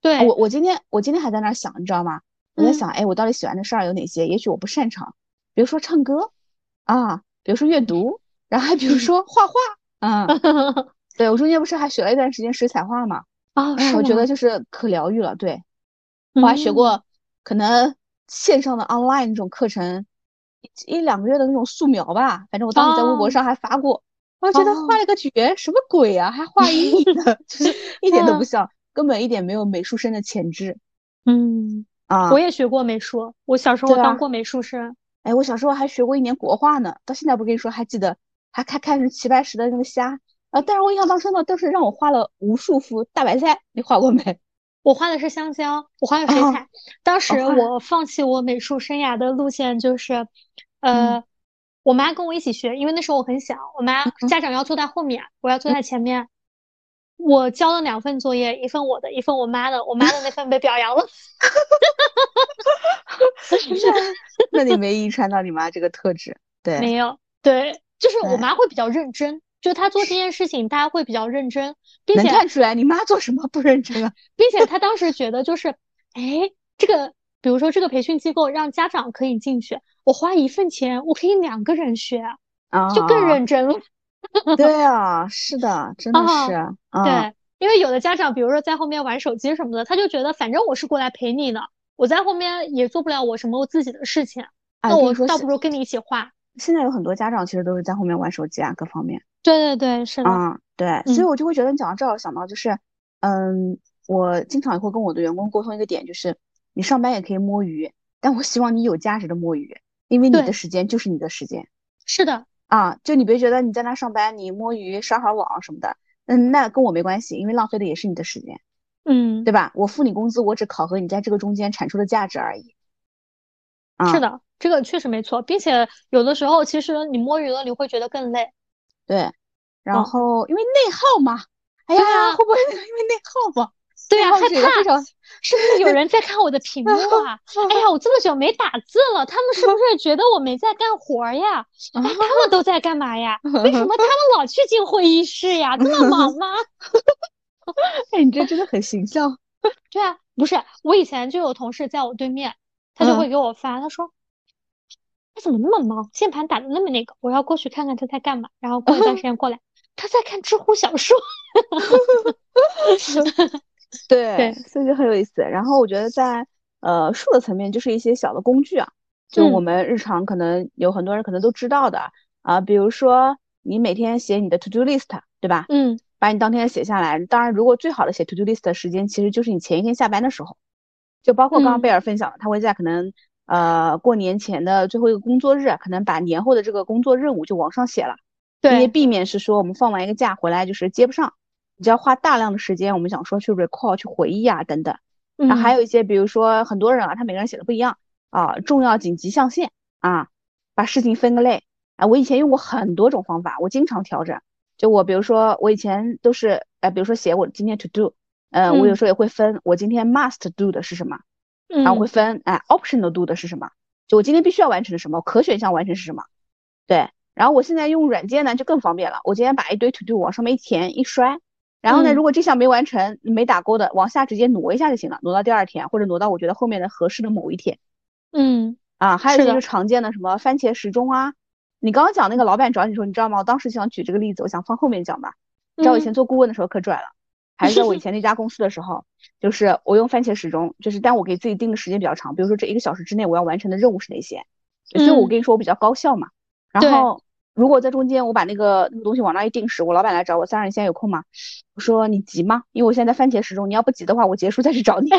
对我，我今天我今天还在那儿想，你知道吗？我在想，哎，我到底喜欢的事儿有哪些？也许我不擅长，比如说唱歌啊，比如说阅读，然后还比如说画画啊。对我中间不是还学了一段时间水彩画嘛？啊，我觉得就是可疗愈了。对，我还学过，可能。线上的 online 那种课程，一两个月的那种素描吧，反正我当时在微博上还发过，我觉得画了个绝，什么鬼啊，还画一的，就是一点都不像，根本一点没有美术生的潜质。嗯啊，我也学过美术，我小时候当过美术生。哎，我小时候还学过一年国画呢，到现在不跟你说，还记得还看看是齐白石的那个虾啊，但是我印象当中呢，都是让我画了无数幅大白菜，你画过没？我画的是香蕉，我画的水彩。当时我放弃我美术生涯的路线，就是，呃，我妈跟我一起学，因为那时候我很小，我妈家长要坐在后面，我要坐在前面。我交了两份作业，一份我的，一份我妈的。我妈的那份被表扬了。那你没遗传到你妈这个特质？对，没有。对，就是我妈会比较认真。就她做这件事情，大家会比较认真，并且能看出来你妈做什么不认真啊，并且她当时觉得就是，哎，这个比如说这个培训机构让家长可以进去，我花一份钱，我可以两个人学，就更认真了。对啊，是的，真的是，对，因为有的家长比如说在后面玩手机什么的，他就觉得反正我是过来陪你的，我在后面也做不了我什么我自己的事情，那我倒不如跟你一起画。现在有很多家长其实都是在后面玩手机啊，各方面。对对对，是的。嗯，对，所以我就会觉得你讲到这儿，想到就是，嗯，我经常也会跟我的员工沟通一个点，就是你上班也可以摸鱼，但我希望你有价值的摸鱼，因为你的时间就是你的时间。是的。啊，就你别觉得你在那上班，你摸鱼刷会儿网什么的，嗯，那跟我没关系，因为浪费的也是你的时间。嗯，对吧？我付你工资，我只考核你在这个中间产出的价值而已。是的。这个确实没错，并且有的时候其实你摸鱼了，你会觉得更累。对，然后因为内耗嘛，哎呀，会不会因为内耗嘛？对呀，害怕是不是有人在看我的屏幕啊？哎呀，我这么久没打字了，他们是不是觉得我没在干活呀？哎，他们都在干嘛呀？为什么他们老去进会议室呀？这么忙吗？哎，你这真的很形象。对啊，不是，我以前就有同事在我对面，他就会给我发，他说。他怎么那么忙？键盘打的那么那个，我要过去看看他在干嘛。然后过一段时间过来，他在看知乎小说。对，所以就很有意思。然后我觉得在呃数的层面，就是一些小的工具啊，就我们日常可能有很多人可能都知道的啊，比如说你每天写你的 to do list，对吧？嗯，把你当天写下来。当然，如果最好的写 to do list 的时间，其实就是你前一天下班的时候。就包括刚刚贝尔分享的，他会在可能呃过年前的最后一个工作日，可能把年后的这个工作任务就往上写了，对，因为避免是说我们放完一个假回来就是接不上，你就要花大量的时间，我们想说去 recall 去回忆啊等等。然后还有一些，比如说很多人啊，他每个人写的不一样啊，重要紧急象限啊，把事情分个类啊。我以前用过很多种方法，我经常调整。就我比如说，我以前都是，呃，比如说写我今天 to do，呃，我有时候也会分我今天 must do 的是什么，然后会分，哎，optional do 的是什么，就我今天必须要完成的什么，可选项完成是什么，对。然后我现在用软件呢就更方便了，我今天把一堆 to do 往上面一填一摔。然后呢，如果这项没完成、没打勾的，往下直接挪一下就行了，挪到第二天，或者挪到我觉得后面的合适的某一天。嗯，啊，还有就是常见的什么番茄时钟啊，你刚刚讲那个老板找你说，你知道吗？我当时想举这个例子，我想放后面讲吧。你知道我以前做顾问的时候可拽了，还是在我以 前那家公司的时候，就是我用番茄时钟，就是但我给自己定的时间比较长，比如说这一个小时之内我要完成的任务是哪些，所以我跟你说我比较高效嘛。然后。如果在中间我把那个那个东西往那一定时，我老板来找我，三儿你现在有空吗？我说你急吗？因为我现在在番茄时钟，你要不急的话，我结束再去找你。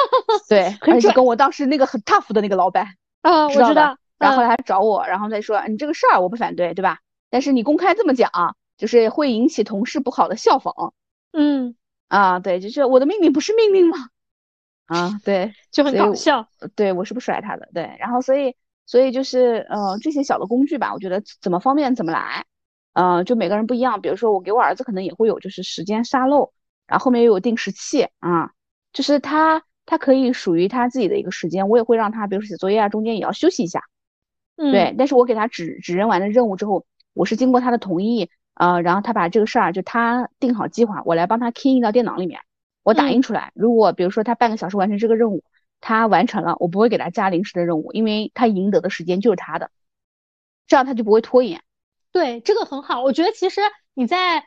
对，而且跟我当时那个很 tough 的那个老板，啊，我知道。然后后来他找我，然后再说你这个事儿我不反对，对吧？但是你公开这么讲，就是会引起同事不好的效仿。嗯，啊，对，就是我的命令不是命令吗？啊，对，就很搞笑。对我是不甩他的，对，然后所以。所以就是，呃，这些小的工具吧，我觉得怎么方便怎么来，呃，就每个人不一样。比如说我给我儿子可能也会有，就是时间沙漏，然后后面又有定时器啊，就是他他可以属于他自己的一个时间，我也会让他，比如说写作业啊，中间也要休息一下，对。但是我给他指指认完的任务之后，我是经过他的同意，呃，然后他把这个事儿就他定好计划，我来帮他 key 印到电脑里面，我打印出来。如果比如说他半个小时完成这个任务。他完成了，我不会给他加临时的任务，因为他赢得的时间就是他的，这样他就不会拖延。对，这个很好。我觉得其实你在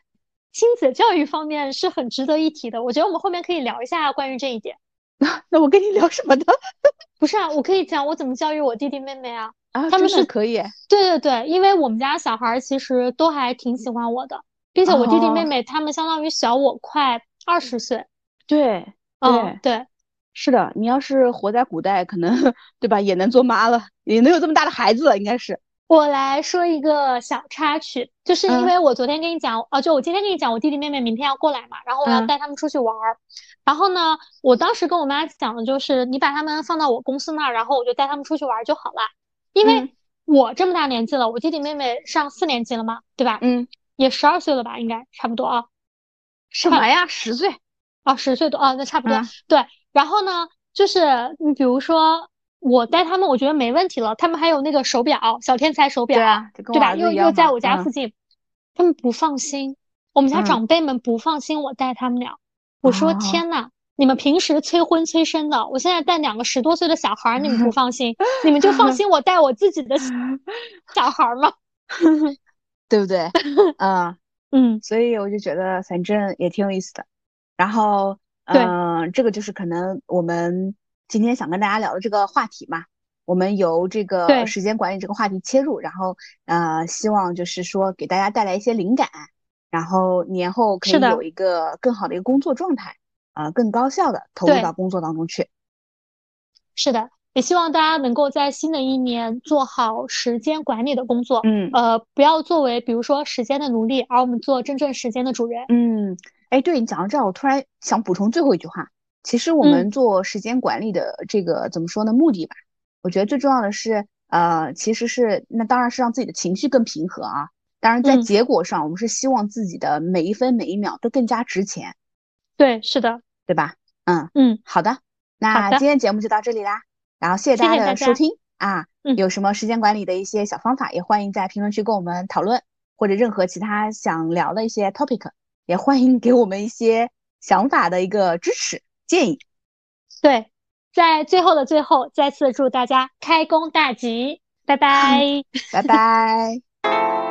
亲子教育方面是很值得一提的。我觉得我们后面可以聊一下关于这一点。那我跟你聊什么呢？不是啊，我可以讲我怎么教育我弟弟妹妹啊。啊，他们是可以。对对对，因为我们家小孩其实都还挺喜欢我的，并且我弟弟妹妹他们相当于小我快二十岁。对，嗯，对。是的，你要是活在古代，可能对吧，也能做妈了，也能有这么大的孩子了，应该是。我来说一个小插曲，就是因为我昨天跟你讲，哦，就我今天跟你讲，我弟弟妹妹明天要过来嘛，然后我要带他们出去玩儿。然后呢，我当时跟我妈讲的就是，你把他们放到我公司那儿，然后我就带他们出去玩就好了。因为我这么大年纪了，我弟弟妹妹上四年级了嘛，对吧？嗯，也十二岁了吧，应该差不多啊。什么呀？十岁？啊，十岁多啊，那差不多。对。然后呢，就是你比如说我带他们，我觉得没问题了。他们还有那个手表，小天才手表，对吧？又又在我家附近，他们不放心，我们家长辈们不放心我带他们俩。我说天呐，你们平时催婚催生的，我现在带两个十多岁的小孩，你们不放心，你们就放心我带我自己的小 孩吗？对不对？嗯 嗯，所以我就觉得反正也挺有意思的。然后。嗯，这个就是可能我们今天想跟大家聊的这个话题嘛。我们由这个时间管理这个话题切入，然后呃，希望就是说给大家带来一些灵感，然后年后可以有一个更好的一个工作状态，啊，更高效的投入到工作当中去。是的，也希望大家能够在新的一年做好时间管理的工作。嗯，呃，不要作为比如说时间的奴隶，而我们做真正时间的主人。嗯。哎，对你讲到这儿，我突然想补充最后一句话。其实我们做时间管理的这个怎么说呢？目的吧，我觉得最重要的是，呃，其实是那当然是让自己的情绪更平和啊。当然，在结果上，我们是希望自己的每一分每一秒都更加值钱。对，是的，对吧？嗯嗯，好的，那今天节目就到这里啦。然后谢谢大家的收听啊。有什么时间管理的一些小方法，也欢迎在评论区跟我们讨论，或者任何其他想聊的一些 topic。也欢迎给我们一些想法的一个支持建议。对，在最后的最后，再次祝大家开工大吉，拜拜，拜拜。